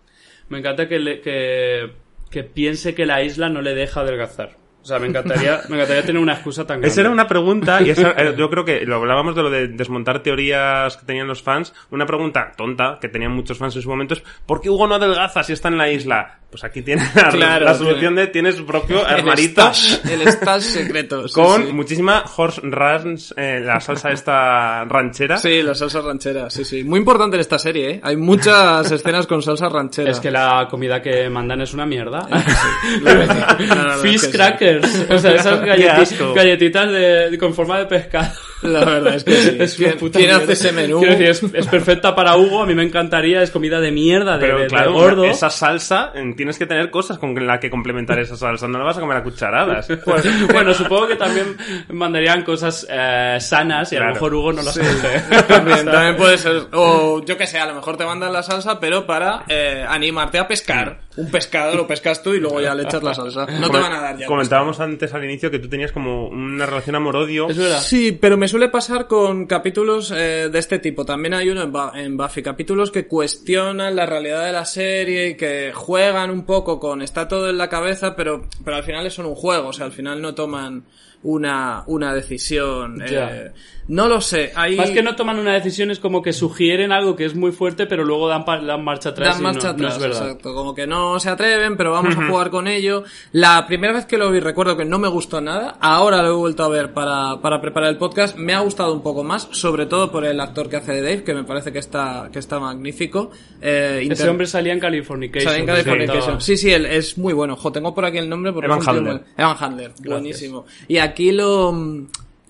Me encanta que, le- que, que piense que la isla no le deja adelgazar. O sea, me encantaría, me encantaría tener una excusa tan grande. Esa era una pregunta, y esa, eh, yo creo que lo hablábamos de lo de desmontar teorías que tenían los fans. Una pregunta tonta que tenían muchos fans en su momento es: ¿por qué Hugo no adelgaza si está en la isla? Pues aquí tiene la, Claro, la solución de tienes su propio el armarito stash, el stash secreto. sí, con sí. muchísima horse ranch, eh, la salsa esta ranchera. Sí, la salsa ranchera, sí, sí. Muy importante en esta serie, ¿eh? Hay muchas escenas con salsa ranchera. Es que la comida que mandan es una mierda. Fish que O sea, esas galleti- asco. galletitas de, con forma de pescado. La verdad es que sí. Es ¿Quién- puta quién hace ese menú? Decir, es, es perfecta para Hugo, a mí me encantaría, es comida de mierda, de, Pero de- de claro, gordo. esa salsa, tienes que tener cosas con la que complementar esa salsa. No la vas a comer a cucharadas. Pues, bueno, supongo que también mandarían cosas eh, sanas y a lo Claro. mejor Hugo no las Sí. coge. También, también puede ser. O yo que sé, a lo mejor te mandan la salsa, pero para eh, animarte a pescar. Un pescado lo pescas tú y luego ya le echas la salsa. No te van a dar ya. Comentábamos antes al inicio que tú tenías como una relación amor-odio. Es verdad. Sí, pero me suele pasar con capítulos eh, de este tipo. También hay uno en, en Buffy, capítulos que cuestionan la realidad de la serie y que juegan un poco con está todo en la cabeza, pero, pero al final son un juego, o sea, al final no toman una, una decisión. Eh, no lo sé. Hay... Más que no toman una decisión es como que sugieren algo que es muy fuerte, pero luego dan, dan marcha atrás. Dan y marcha no, no atrás, es verdad. exacto. Como que no se atreven, pero vamos a jugar con ello. La primera vez que lo vi recuerdo que no me gustó nada. Ahora lo he vuelto a ver para, para preparar el podcast. Me ha gustado un poco más, sobre todo por el actor que hace de Dave, que me parece que está, que está magnífico. Eh, Ese hombre salía en Californication. Sale en Californication. Sí, sí, él es muy bueno. Jo, tengo por aquí el nombre porque Evan Handler. Evan Handler, buenísimo. Y aquí lo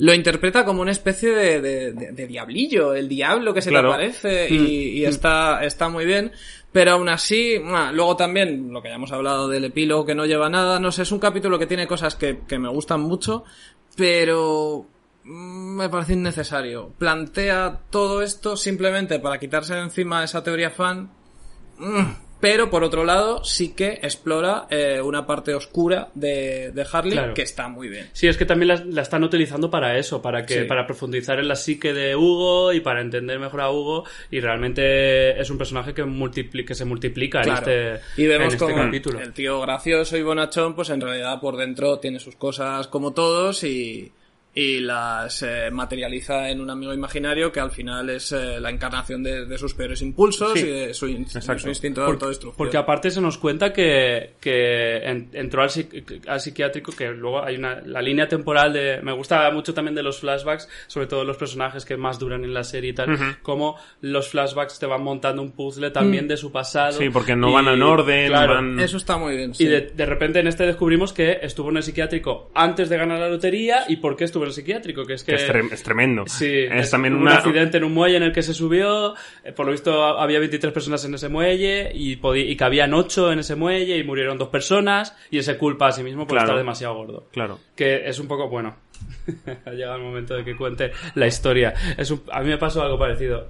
lo interpreta como una especie de, de, de- de diablillo, el diablo que se Claro. te aparece y, y está, está muy bien. Pero aún así, luego también, lo que ya hemos hablado del epílogo que no lleva nada, no sé, es un capítulo que tiene cosas que, que me gustan mucho, pero mm, me parece innecesario. Plantea todo esto simplemente para quitarse de encima esa teoría fan. Mm, pero por otro lado sí que explora eh, una parte oscura de, de Harley Claro. que está muy bien. Sí, es que también la, la están utilizando para eso, para que Sí. para profundizar en la psique de Hugo y para entender mejor a Hugo y realmente es un personaje que, multipli- que se multiplica Claro. en este, y vemos en este capítulo. el tío gracioso y bonachón, pues en realidad por dentro tiene sus cosas como todos y, y las eh, materializa en un amigo imaginario que al final es eh, la encarnación de, de sus peores impulsos Sí. y de su, in- su instinto de Por- autodestrucción. porque aparte se nos cuenta que, que en- entró al, psiqui- al psiquiátrico, que luego hay una la línea temporal de... Me gusta mucho también de los flashbacks, sobre todo los personajes que más duran en la serie y tal, como los flashbacks te van montando un puzzle también de su pasado. Sí, porque no y- van en orden, claro, van- Eso está muy bien. Y sí. de, de repente en este descubrimos que estuvo en el psiquiátrico antes de ganar la lotería y por qué estuvo el psiquiátrico, que es que... Que es, tre- es tremendo. Sí, es, es- también hubo una... un accidente en un muelle en el que se subió, eh, por lo visto ha- había 23 personas en ese muelle y, y cabían 8 en ese muelle y murieron dos personas y él se culpa a sí mismo por Claro. estar demasiado gordo. Claro. Que es un poco, bueno, ha llegado el momento de que cuente la historia. Es un- a mí me pasó algo parecido.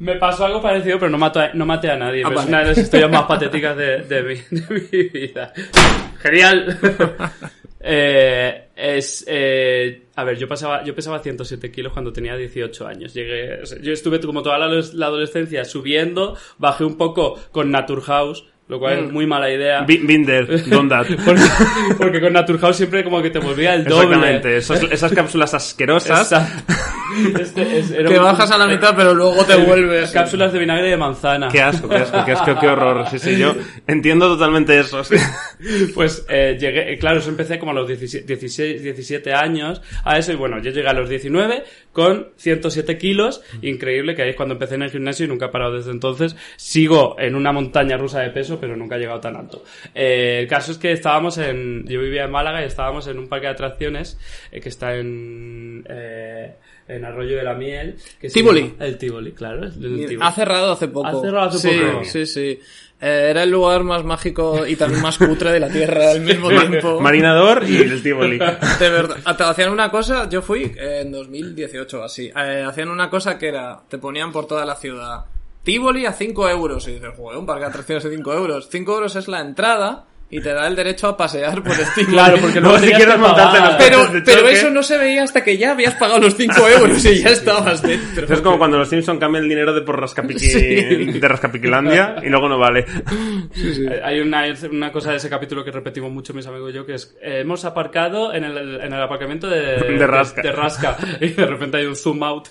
Me pasó algo parecido, pero no, mato a- no maté a nadie. Ah, pero es vale. una de las historias más patéticas de, de mi, de mi vida. Genial. Eh, es, eh, a ver, yo, pasaba, yo pesaba 107 kilos cuando tenía 18 años. Llegué, yo estuve como toda la, la adolescencia subiendo, bajé un poco con Naturhaus, lo cual es muy mala idea. Bi- Binder, don't that. Porque, porque con Naturhaus siempre como que te volvía el doble. Exactamente. Esas cápsulas asquerosas. Este es- que un- bajas a la mitad pero luego te vuelves. Cápsulas de vinagre de manzana. Qué asco, qué asco, qué asco, qué horror. Sí, sí, yo entiendo totalmente eso. sí. Pues eh, llegué, eh, claro, eso empecé como a los 17, 16, 17 años a eso y bueno, yo llegué a los 19 con 107 kilos, increíble que ahí es cuando empecé en el gimnasio y nunca he parado desde entonces. Sigo en una montaña rusa de peso, pero nunca he llegado tan alto. Eh, el caso es que estábamos en, yo vivía en Málaga y estábamos en un parque de atracciones eh, que está en, eh, en Arroyo de la Miel. Que Tivoli. llama- El Tivoli, claro. el Tivoli. Ha cerrado hace poco. Ha cerrado hace sí, poco. Sí, sí. Eh, era el lugar más mágico y también más cutre de la Tierra al mismo tiempo. Marinador y el Tivoli. De verdad. Hacían una cosa, yo fui en 2018 o así. eh, hacían una cosa que era, te ponían por toda la ciudad. Tivoli a 5 euros. Y dices, joder, un parque de atracciones de 5 euros. 5 euros es la entrada y te da el derecho a pasear por Tivoli. Claro, porque Luego si quieres montarte los Pero, de pero eso no se veía hasta que ya habías pagado los 5 euros y ya estabas dentro. Es como cuando los Simpson cambian el dinero de por rascapiqui, Sí. de rascapiquilandia y luego no vale. Eh, Hay una, una cosa de ese capítulo que repetimos mucho mis amigos y yo, que es, eh, hemos aparcado en el, en el aparcamiento de, De Rasca. de Rasca. Y de repente hay un zoom out.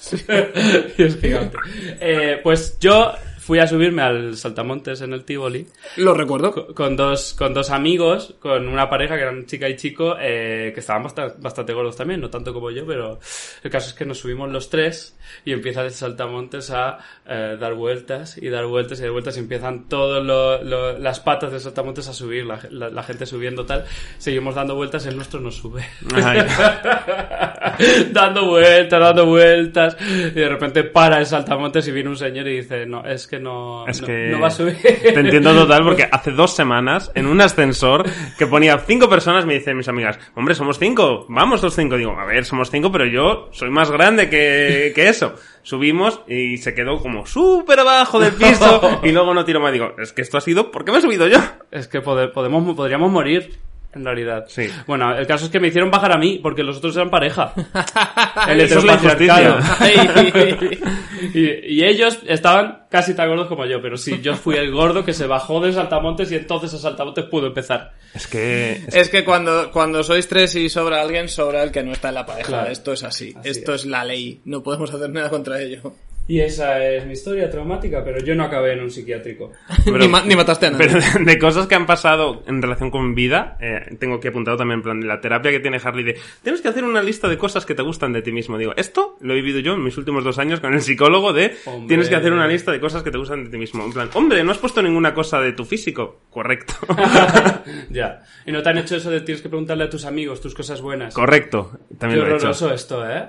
y es gigante. Eh, pues yo fui a subirme al Saltamontes en el Tivoli Lo recuerdo. co- con dos, con dos amigos, con una pareja que eran chica y chico, eh, que estaban bastante, bastante gordos también, no tanto como yo, pero el caso es que nos subimos los tres y empieza el saltamontes a eh, dar vueltas y dar vueltas y dar vueltas y empiezan todas las patas del saltamontes a subir, la, la- la gente subiendo tal, seguimos dando vueltas, el nuestro no sube. Dando vueltas, dando vueltas y de repente para el saltamontes y viene un señor y dice, no, es que no, Es no, que no va a subir. Te entiendo total porque hace dos semanas en un ascensor que ponía cinco personas me dicen mis amigas, hombre, somos cinco, vamos los cinco. Digo, a ver, somos cinco, pero yo soy más grande que, que eso. Subimos y se quedó como súper abajo del piso y luego no tiro más. Digo, es que esto ha sido porque me he subido yo. Es que pode- podemos, podríamos morir, en realidad. Sí. Bueno, el caso es que me hicieron bajar a mí, porque los otros eran pareja. El Eso es la y, y ellos estaban casi tan gordos como yo, pero sí, yo fui el gordo que se bajó del saltamontes y entonces el saltamontes pudo empezar. Es que... es- Es que cuando, cuando sois tres y sobra alguien, sobra el que no está en la pareja. Claro. Esto es así. Así Esto es. es. la ley. No podemos hacer nada contra ello. Y esa es mi historia traumática, pero yo no acabé en un psiquiátrico. ni, ma- ni mataste a nadie. Pero de, cosas que han pasado en relación con vida, eh, tengo que apuntado también en plan de la terapia que tiene Harley de tienes que hacer una lista de cosas que te gustan de ti mismo. Digo, esto lo he vivido yo en mis últimos dos años con el psicólogo de Hombre. tienes que hacer una lista de cosas que te gustan de ti mismo. En plan, hombre, no has puesto ninguna cosa de tu físico. Correcto. ya. Y no te han hecho eso de tienes que preguntarle a tus amigos tus cosas buenas. Correcto. Qué También lo he hecho. horroroso esto, ¿eh?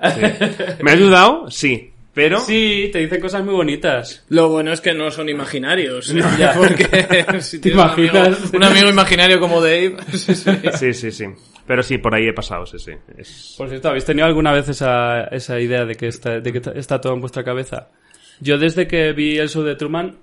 ¿Me ha ayudado? Sí. Pero Sí, te dicen cosas muy bonitas. Lo bueno es que no son imaginarios. Ya. Porque si ¿Te tienes un amigo, imaginas? un amigo imaginario como Dave. sí, sí. sí, sí, sí. Pero sí, por ahí he pasado, sí, sí. Es- Por cierto, ¿habéis tenido alguna vez esa, esa idea de que, está, de que está todo en vuestra cabeza? Yo desde que vi el show de Truman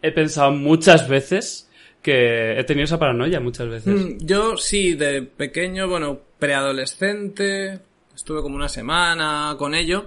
he pensado muchas veces que he tenido esa paranoia muchas veces. Mm, Yo sí, de pequeño, bueno, preadolescente, estuve como una semana con ello.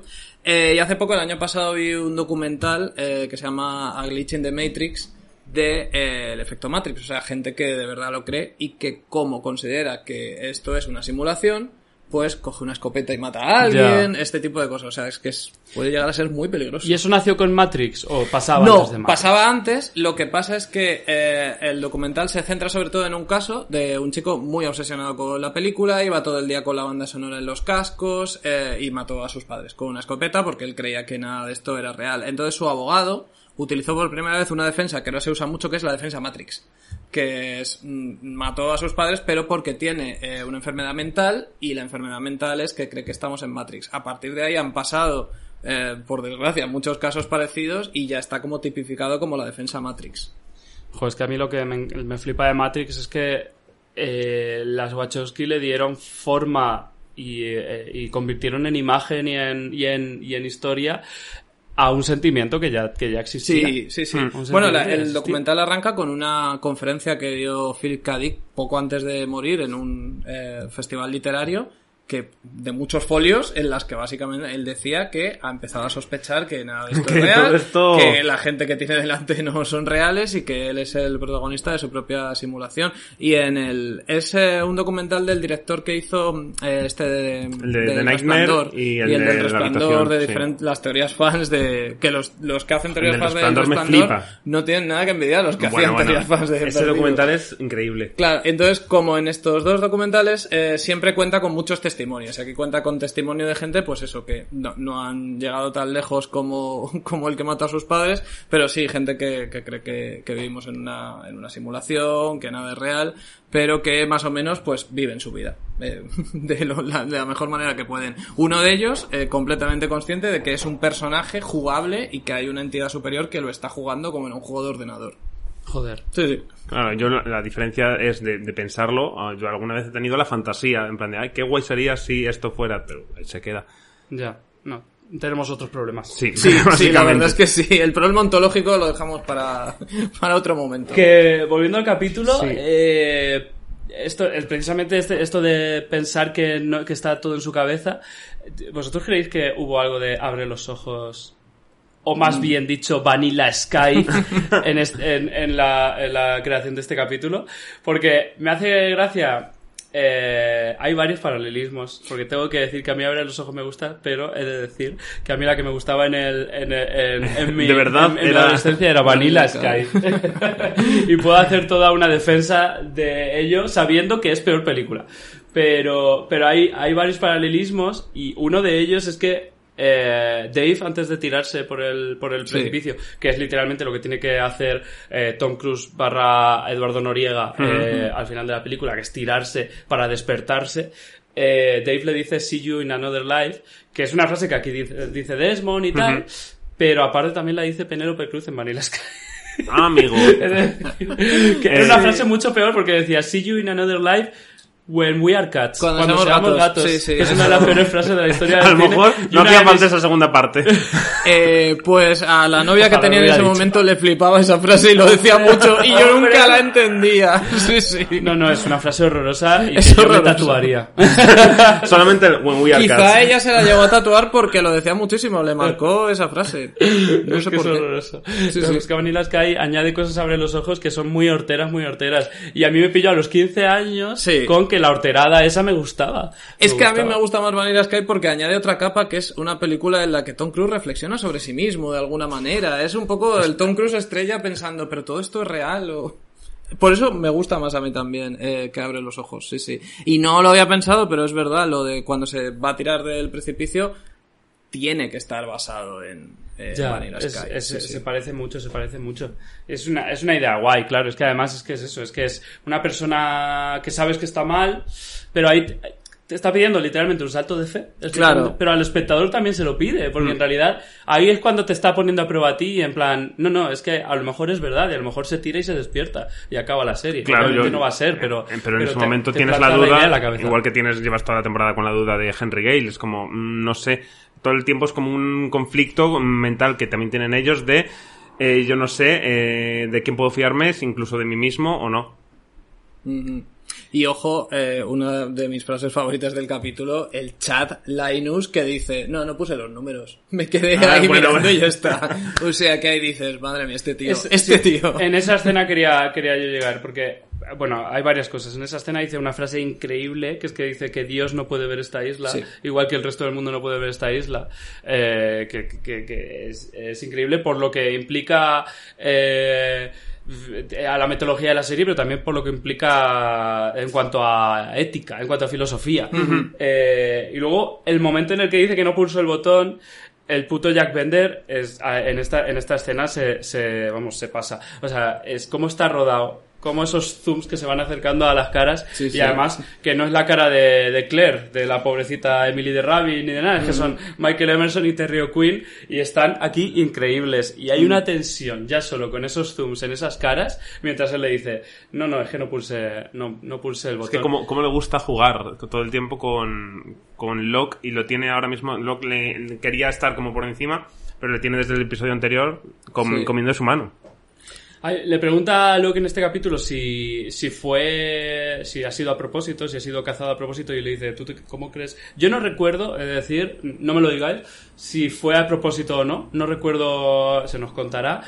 Eh, y hace poco, el año pasado, vi un documental eh, que se llama A Glitch in the Matrix de eh, el efecto Matrix. O sea, gente que de verdad lo cree y que como considera que esto es una simulación, pues coge una escopeta y mata a alguien, este tipo de cosas. O sea, es que es, puede llegar a ser muy peligroso. ¿Y eso nació con Matrix o pasaba No, antes de Matrix? pasaba antes. Lo que pasa es que eh, el documental se centra sobre todo en un caso de un chico muy obsesionado con la película, iba todo el día con la banda sonora en los cascos eh, y mató a sus padres con una escopeta porque él creía que nada de esto era real. Entonces su abogado utilizó por primera vez una defensa que no se usa mucho, que es la defensa Matrix. Que es, mm, mató a sus padres, pero porque tiene eh, una enfermedad mental y la enfermedad mental es que cree que estamos en Matrix. A partir de ahí han pasado, eh, por desgracia, muchos casos parecidos y ya está como tipificado como la defensa Matrix. Joder, es que a mí lo que me, me flipa de Matrix es que eh, las Wachowski le dieron forma y, eh, y convirtieron en imagen y en, y en, y en historia a un sentimiento que ya, que ya existía. Sí, sí, sí. Un Bueno, la- el documental arranca con una conferencia que dio Philip K. Dick poco antes de morir en un eh, festival literario que de muchos folios en las que básicamente él decía que ha empezado a sospechar que nada de esto Que es real, esto- que la gente que tiene delante no son reales y que él es el protagonista de su propia simulación. Y en el es eh, un documental del director que hizo eh, este de, El de del The Nightmare y el del de La resplandor de sí. diferentes las teorías fans de que los, los que hacen teorías del fans del Resplandor no tienen nada que envidiar a los que Bueno, hacían bueno, teorías fans de ese documental es increíble. Claro, entonces como en estos dos documentales eh, siempre cuenta con muchos testimonios. Aquí cuenta con testimonio de gente, pues eso, que no, no han llegado tan lejos como, como el que mató a sus padres, pero sí gente que, que cree que, que vivimos en una, en una simulación, que nada es real, pero que más o menos pues viven su vida eh, de, lo- la, de la mejor manera que pueden. Uno de ellos eh, completamente consciente de que es un personaje jugable y que hay una entidad superior que lo está jugando como en un juego de ordenador. Joder. Sí, sí. Claro, yo la, la diferencia es de, de pensarlo. ah, Yo alguna vez he tenido la fantasía, en plan de, ay, qué guay sería si esto fuera, pero ahí se queda. Ya, no. Tenemos otros problemas. Sí, Sí, sí, la verdad es que sí. El problema ontológico lo dejamos para, para otro momento. Que volviendo al capítulo, Sí. eh, esto, es precisamente este- esto de pensar que, no, que está todo en su cabeza, ¿vosotros creéis que hubo algo de abre los ojos? O más bien dicho, Vanilla Sky en, est- en- en la, en la creación de este capítulo. Porque me hace gracia. eh, hay varios paralelismos. Porque tengo que decir que a mí abre los ojos me gusta, pero he de decir que a mí la que me gustaba en el, en, mi, De verdad, en- en mi era- adolescencia era Vanilla Vanilla Sky. y puedo hacer toda una defensa de ello sabiendo que es peor película. Pero, pero hay, hay varios paralelismos y uno de ellos es que eh, Dave, antes de tirarse por el, por el Sí. precipicio, que es literalmente lo que tiene que hacer eh, Tom Cruise barra Eduardo Noriega eh, al final de la película, que es tirarse para despertarse, eh, Dave le dice See you in another life, que es una frase que aquí dice, dice Desmond y tal, pero aparte también la dice Penélope Cruz en Vanilla Sky. Ah, amigo. Que era una frase mucho peor porque decía See you in another life when we are cats. Cuando Cuando, seamos gatos. gatos. Sí, sí. que es una de las peores frases de la historia A del lo cine. mejor no hacía falta esa segunda parte. Eh, pues a la novia que Ojalá tenía lo en ese dicho. momento le flipaba esa frase y lo decía mucho y yo nunca la entendía. Sí, sí. No, no, es una frase horrorosa y que Es yo me horrorosa. tatuaría. Solamente el When We Are Quizá Cats. ella se la llegó a tatuar porque lo decía muchísimo, le marcó esa frase. No es sé que por es qué. horroroso. Sí, sí. Es que Sky añade cosas abre los ojos que son muy horteras, muy horteras. Y a mí me pilló a los 15 años Sí. con que la horterada esa me gustaba. Es que a mí me gusta más Vanilla Sky porque añade otra capa que es una película en la que Tom Cruise reflexiona sobre sí mismo de alguna manera. Es un poco el Tom Cruise estrella pensando, pero todo esto es real o... Por eso me gusta más a mí también eh, que abre los ojos, sí, sí. Y no lo había pensado, pero es verdad, lo de cuando se va a tirar del precipicio tiene que estar basado en eh, Ya, es- Sky. es- sí, sí. se parece mucho, se parece mucho. Es una, es una idea guay, claro. Es que además es que es eso, es que es una persona que sabes que está mal, pero ahí te, está pidiendo literalmente un salto de fe. Claro. Pero al espectador también se lo pide, porque en realidad ahí es cuando te está poniendo a prueba a ti, en plan, no, no, es que a lo mejor es verdad, y a lo mejor se tira y se despierta, y acaba la serie. Claro, yo- no va a ser, pero... Eh, Pero en ese te- momento te tienes la duda, la igual que tienes, llevas toda la temporada con la duda de Henry Gale, es como, mm, no sé, todo el tiempo es como un conflicto mental que también tienen ellos de eh, yo no sé eh, de quién puedo fiarme, si incluso de mí mismo o no. Y ojo, eh, una de mis frases favoritas del capítulo, el chat Linus que dice, no, no puse los números, me quedé Ah, ahí bueno, mirando bueno. y ya está. O sea que ahí dices, madre mía, este tío, Es- este sí, tío. En esa escena quería, quería yo llegar, porque, bueno, hay varias cosas. En esa escena dice una frase increíble, que es que dice que Dios no puede ver esta isla, Sí. igual que el resto del mundo no puede ver esta isla, eh, que, que- que es, es increíble por lo que implica... eh, a la metodología de la serie, pero también por lo que implica en cuanto a ética, en cuanto a filosofía. Eh, y luego, el momento en el que dice que no pulsó el botón, el puto Jack Bender es, en, esta, en esta escena se, se, vamos, se pasa. O sea, es cómo está rodado, cómo esos zooms que se van acercando a las caras Sí, sí. y además que no es la cara de, de Claire, de la pobrecita Emily de Rabbit ni de nada, es que son Michael Emerson y Terry O'Quinn y están aquí increíbles y hay una tensión ya solo con esos zooms en esas caras mientras él le dice, no, no, es que no pulse, no, no pulse el Es botón. que como, como le gusta jugar todo el tiempo con, con Locke y lo tiene ahora mismo. Locke le, le quería estar como por encima, pero le tiene desde el episodio anterior com- Sí. comiendo su mano. Le pregunta a Luke en este capítulo si, si fue, si ha sido a propósito, si ha sido cazado a propósito y le dice, ¿tú te- cómo crees? Yo no recuerdo, es decir, no me lo digáis, si fue a propósito o no, no recuerdo, se nos contará.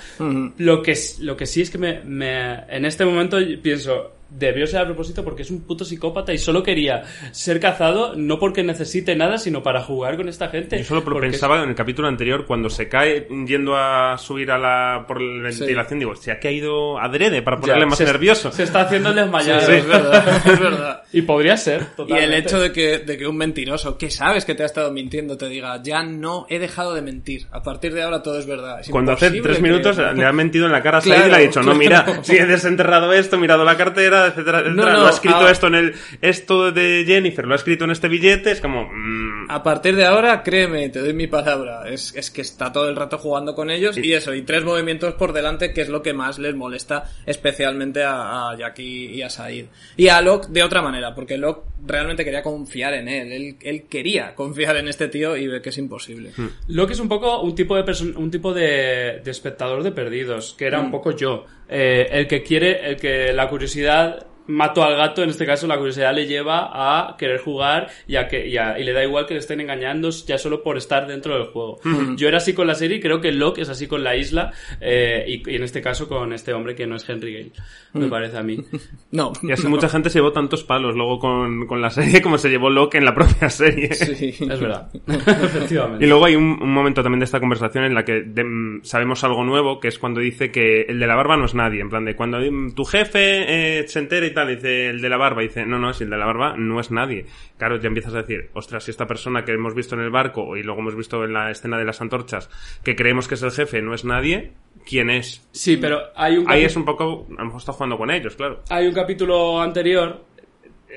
Lo que, lo que sí es que me, me- en este momento pienso, debió ser a propósito porque es un puto psicópata y solo quería ser cazado no porque necesite nada, sino para jugar con esta gente. Yo solo Porque pensaba en el capítulo anterior, cuando se cae yendo a subir a la, por la ventilación, digo, se ha caído adrede para ponerle Ya, más se- nervioso. Se está haciendo el desmayado. Sí, es verdad, es verdad. Y podría ser, Y el totalmente. hecho de que, de que un mentiroso, que sabes que te ha estado mintiendo, te diga, ya no he dejado de mentir. A partir de ahora todo es verdad. Es Cuando hace tres minutos le ha mentido en la cara a Said Claro, y le ha dicho, no, claro. mira, si he desenterrado esto, mirado la cartera, etcétera, etcétera, No, no, lo ha escrito esto en el, esto de Jennifer, lo ha escrito en este billete, es como, mm, A partir de ahora, créeme, te doy mi palabra. Es, es que está todo el rato jugando con ellos y eso, y tres movimientos por delante, que es lo que más les molesta, especialmente a, a Jackie y a Said. Y a Locke de otra manera, porque Locke realmente quería confiar en él. Él, él quería confiar en este tío y ve que es imposible. Locke es un poco un tipo de un tipo de, de espectador de perdidos, que era un poco yo. Eh, el que quiere, el que la curiosidad mató al gato, en este caso la curiosidad le lleva a querer jugar y, a que, y, a- y le da igual que le estén engañando ya solo por estar dentro del juego. Yo era así con la serie y creo que Locke es así con la isla eh, y, y en este caso con este hombre que no es Henry Gale, me Mm. parece a mí. No. y así mucha gente se llevó tantos palos luego con, con la serie como se llevó Locke en la propia serie. Sí. Es verdad, efectivamente. Y luego hay un, un momento también de esta conversación en la que de- sabemos algo nuevo, que es cuando dice que el de la barba no es nadie. En plan de cuando tu jefe eh, se entera y tal, dice el de la barba, dice no, no, si el de la barba no es nadie. Claro, ya empiezas a decir, ostras, si esta persona que hemos visto en el barco y luego hemos visto en la escena de las antorchas, que creemos que es el jefe, no es nadie, ¿quién es? Sí, pero hay un Ahí es un poco, a lo mejor está jugando con ellos, claro. hay un capítulo anterior.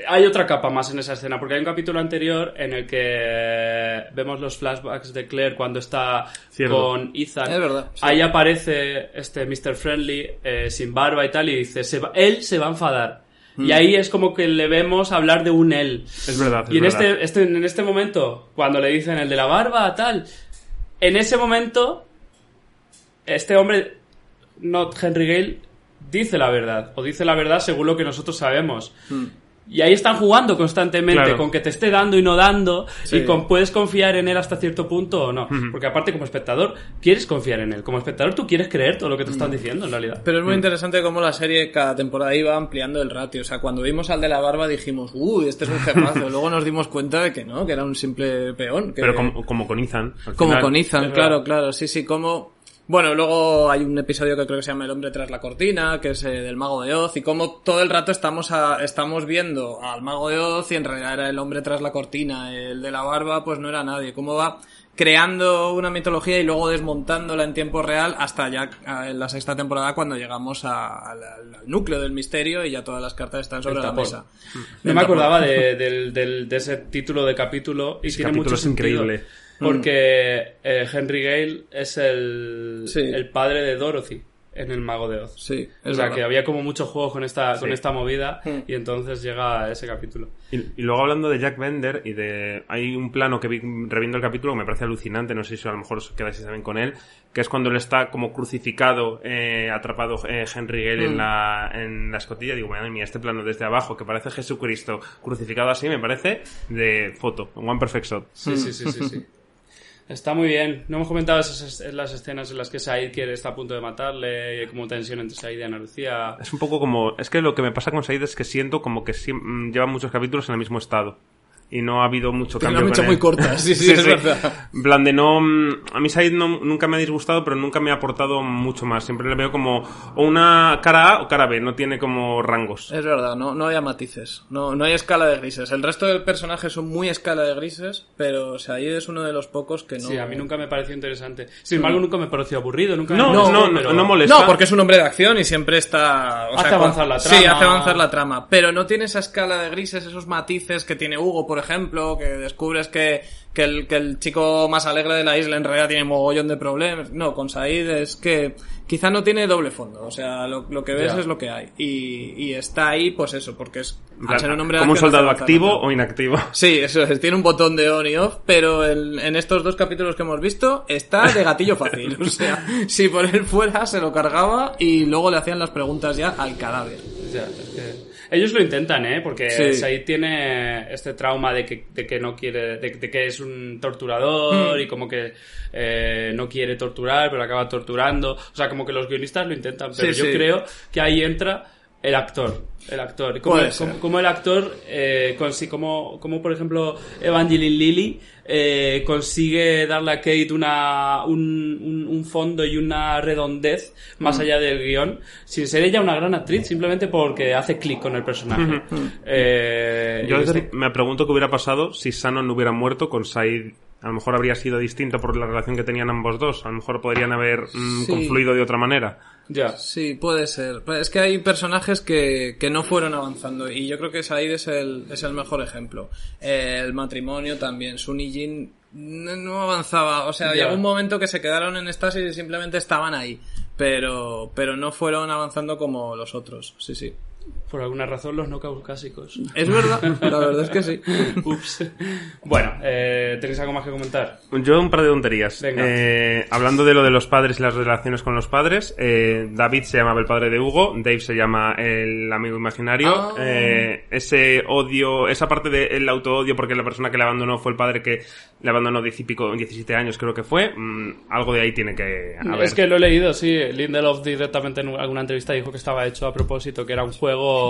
Hay otra capa más en esa escena, porque hay un capítulo anterior en el que vemos los flashbacks de Claire cuando está Cierto. con Ethan. Es verdad, sí. Ahí aparece este Mr. Friendly eh, sin barba y tal, y dice: se va- él se va a enfadar. Mm. Y ahí es como que le vemos hablar de un él. Es verdad. es Y en verdad. este, este, en este momento, cuando le dicen el de la barba, tal, en ese momento, este hombre, not Henry Gale, dice la verdad, o dice la verdad según lo que nosotros sabemos. Y ahí están jugando constantemente Claro. con que te esté dando y no dando, Sí. y con puedes confiar en él hasta cierto punto o no. Porque aparte, como espectador, quieres confiar en él. Como espectador, tú quieres creer todo lo que te están diciendo, en realidad. Pero es muy interesante cómo la serie cada temporada iba ampliando el ratio. O sea, cuando vimos al de la barba dijimos, uy, este es un jefazo. Luego nos dimos cuenta de que no, que era un simple peón. que- Pero como, como con Ethan. Como final. con Ethan, claro, claro, sí, sí, como... Bueno, luego hay un episodio que creo que se llama El hombre tras la cortina, que es eh, del mago de Oz, y como todo el rato estamos a- estamos viendo al mago de Oz y en realidad era el hombre tras la cortina, el de la barba pues no era nadie, cómo va creando una mitología y luego desmontándola en tiempo real hasta ya en la sexta temporada cuando llegamos a- al, al- al núcleo del misterio y ya todas las cartas están sobre la mesa. No me acordaba de, del- del- de ese título de capítulo y tiene capítulo mucho es sentido. Increíble. Porque eh, Henry Gale es el, Sí. el padre de Dorothy. en el Mago de Oz. Sí, O sea, verdad. que había como mucho juego con esta, con Sí. esta movida Mm. y entonces llega ese capítulo. Y, y luego hablando de Jack Bender y de... Hay un plano que vi reviendo el capítulo que me parece alucinante, no sé si a lo mejor os quedáis también con él, que es cuando él está como crucificado, eh, atrapado eh, Henry Gale en, la, en la escotilla. Digo, madre mía, este plano desde abajo que parece Jesucristo crucificado así, me parece de foto, un One Perfect Shot. Sí, sí, sí, sí, sí. Está muy bien. No hemos comentado esas es- las escenas en las que Said quiere, está a punto de matarle, y como tensión entre Said y Ana Lucía. Es un poco como... Es que lo que me pasa con Said es que siento como que mm, lleva muchos capítulos en el mismo estado. Y no ha habido mucho Tiene cambio una mecha con muy él. corta, sí, sí, es verdad. En plan de no... A mí Said no, nunca me ha disgustado, pero nunca me ha aportado mucho más. Siempre le veo como o una cara A o cara B, no tiene como rangos. Es verdad, no, no hay matices, no, no hay escala de grises. El resto del personaje son muy escala de grises, pero ahí es uno de los pocos que no... Sí, a mí nunca me pareció interesante. Sin embargo, nunca me pareció aburrido, nunca No, me no, molestó, no, pero- no molesta. No, porque es un hombre de acción y siempre está... o Hace sea, avanzar la Sí, trama. hace avanzar la trama. Pero no tiene esa escala de grises, esos matices que tiene Hugo, por ejemplo, que descubres que, que, el, que el chico más alegre de la isla en realidad tiene mogollón de problemas. No, con Said es que quizá no tiene doble fondo. O sea, lo, lo que ves Ya. es lo que hay. Y, y está ahí, pues eso, porque es... Al ser un hombre como un soldado activo o inactivo. Sí, eso es, tiene un botón de on y off, pero en, en estos dos capítulos que hemos visto está de gatillo fácil. O sea, si por él fuera, se lo cargaba y luego le hacían las preguntas ya al cadáver. Ya, es que- Ellos lo intentan, ¿eh? Porque Sí. Said tiene este trauma de que, de que no quiere, de, de que es un torturador y como que eh, no quiere torturar, pero acaba torturando. O sea, como que los guionistas lo intentan, pero Sí, yo sí. creo que ahí entra el actor. El actor. Como, el actor, eh, consi- como, como por ejemplo Evangeline Lilly, eh, consigue darle a Kate una, un, un, un fondo y una redondez más allá del guion, sin ser ella una gran actriz, simplemente porque hace clic con el personaje. Eh, Yo y a veces esto- me pregunto qué hubiera pasado si Shannon no hubiera muerto con Said. A lo mejor habría sido distinto por la relación que tenían ambos dos. A lo mejor podrían haber mm, Sí. confluido de otra manera. Ya. Sí, puede ser. Es que hay personajes que, que no fueron avanzando y yo creo que Said es el, es el mejor ejemplo. Eh, el matrimonio también. Sun y Jin no, no avanzaba. O sea, Ya. llegó un momento que se quedaron en estasis y simplemente estaban ahí. Pero, pero no fueron avanzando como los otros. Sí, sí. Por alguna razón los no caucásicos. Es verdad, la verdad es que sí. Ups. Bueno, eh, ¿tenéis algo más que comentar? Yo un par de tonterías. Venga. Eh, hablando de lo de los padres y las relaciones con los padres, eh, David se llamaba el padre de Hugo, Dave se llama el amigo imaginario. Eh, ese odio, esa parte del auto-odio porque la persona que le abandonó fue el padre que le abandonó 10 y pico, 17 años creo que fue. mm, algo de ahí tiene que haber. Es que lo he leído, sí. Lindelof directamente en alguna entrevista dijo que estaba hecho a propósito, que era un juego,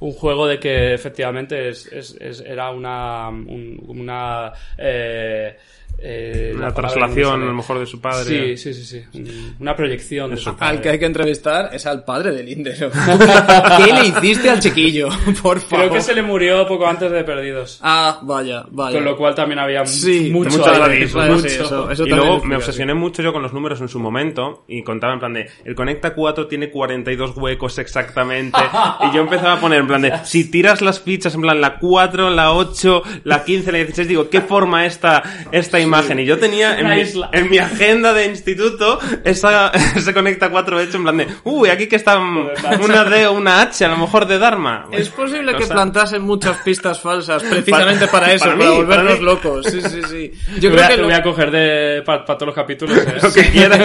un juego de que efectivamente es, es- es- era una, un- una, eh, eh, Una la traslación, a lo mejor, de su padre. Sí, sí, sí, sí. Un- Una proyección de su padre. Al que hay que entrevistar es al padre de Lindelof. ¿Qué le hiciste al chiquillo? Por favor. Creo que se le murió poco antes de Perdidos. Ah, vaya, vaya. Con lo cual también había Sí, mucho, mucho aire, mucho. sí, eso- eso y luego me obsesioné mucho yo con los números en su momento y contaba en plan de el Conecta 4 tiene 42 huecos exactamente y yo empezaba a poner en plan de si tiras las fichas en plan la 4, la 8, la 15, la 16 digo ¿qué forma esta esta imagen? Y yo tenía en mi, en mi agenda de instituto esa, ese Conecta 4 hecho en plan de uy aquí que está una D o una H a lo mejor de Dharma. Es posible que O sea, plantasen muchas pistas falsas precisamente para, eso, para para, mí, volvernos para locos. Sí, sí, sí. Yo voy, creo a, que lo voy a coger de para todos los capítulos. ¿eh? lo que quieras.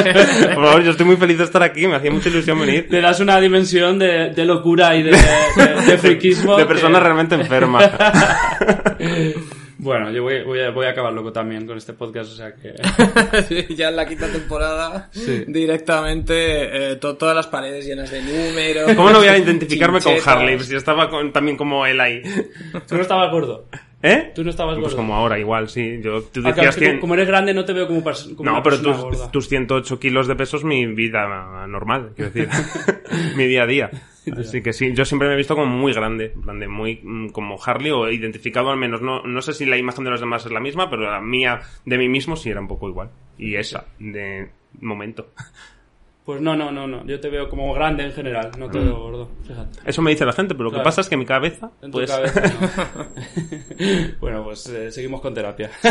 Por favor, yo estoy muy feliz de estar aquí, me hacía mucha ilusión venir. Le das una dimensión de, de locura y de, de, de friquismo. De persona que- realmente enferma. Bueno, yo voy, voy, a, voy a acabar loco también con este podcast, o sea que... Sí, ya en la quinta temporada Sí. directamente eh, to- todas las paredes llenas de números. ¿Cómo no voy a identificarme con. Harley? Si estaba con- también como él ahí. Tú no estabas gordo. ¿Eh? Tú no estabas Pues gordo. como ahora, igual, sí. Yo, tú Ah, es que como eres grande no te veo como, como No, pero tus, gorda. tus 108 kilos de peso es mi vida normal, quiero decir. mi día a día. Así que sí, yo siempre me he visto como muy grande, en plan de muy mm, como Harley o identificado al menos. No, no sé si la imagen de los demás es la misma, pero la mía de mí mismo sí era un poco igual. Y esa, de momento. Pues no, no, no, no. Yo te veo como grande en general, no te veo gordo. Fíjate. Eso me dice la gente, pero lo Claro. que pasa es que mi cabeza, En tu pues... cabeza, no. bueno, pues eh, seguimos con terapia.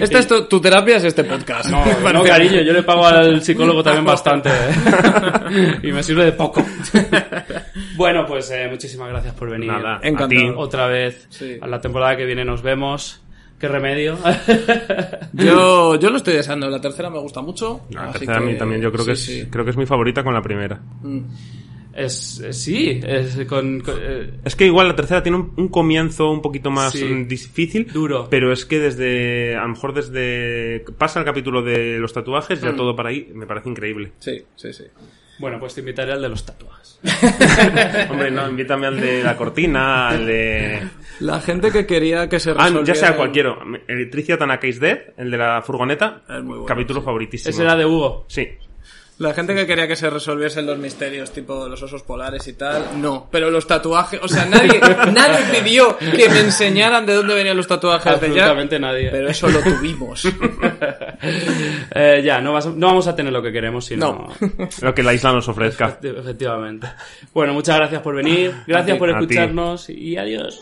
Esta es tu, tu terapia, es este podcast. No, no, cariño, yo le pago al psicólogo también bastante. ¿eh? y me sirve de poco. bueno, pues eh, muchísimas gracias por venir. Nada, Encantado. a ti. Otra vez. Sí. A la temporada que viene nos vemos. ¿Qué remedio? Yo, yo lo estoy deseando. La tercera me gusta mucho. La así tercera a mí también, yo creo que, es, sí. creo que es mi favorita con la primera. es, eh, sí, es con... con- eh, Es que igual la tercera tiene un, un comienzo un poquito más Sí. mm, difícil. Duro. Pero es que desde, a lo mejor desde, pasa el capítulo de los tatuajes, ya todo para ahí, me parece increíble. Sí, sí, sí. bueno, pues te invitaré al de los tatuajes. Hombre, no, invítame al de la cortina, al de... La gente que quería que se Ah, resolviera... ya sea cualquiera. Is Dead, el de la furgoneta. Es muy bueno, capítulo favoritísimo. Ese era de Hugo. Sí. La gente que quería que se resolviesen los misterios, tipo los osos polares y tal, no. Pero los tatuajes, o sea, nadie, nadie pidió que me enseñaran de dónde venían los tatuajes de ya. Absolutamente nadie. Pero eso lo tuvimos. Eh, ya, no, vas- no vamos a tener lo que queremos, sino... No. Lo que la isla nos ofrezca. Efecti- Efectivamente. Bueno, muchas gracias por venir, gracias ti. por escucharnos y adiós.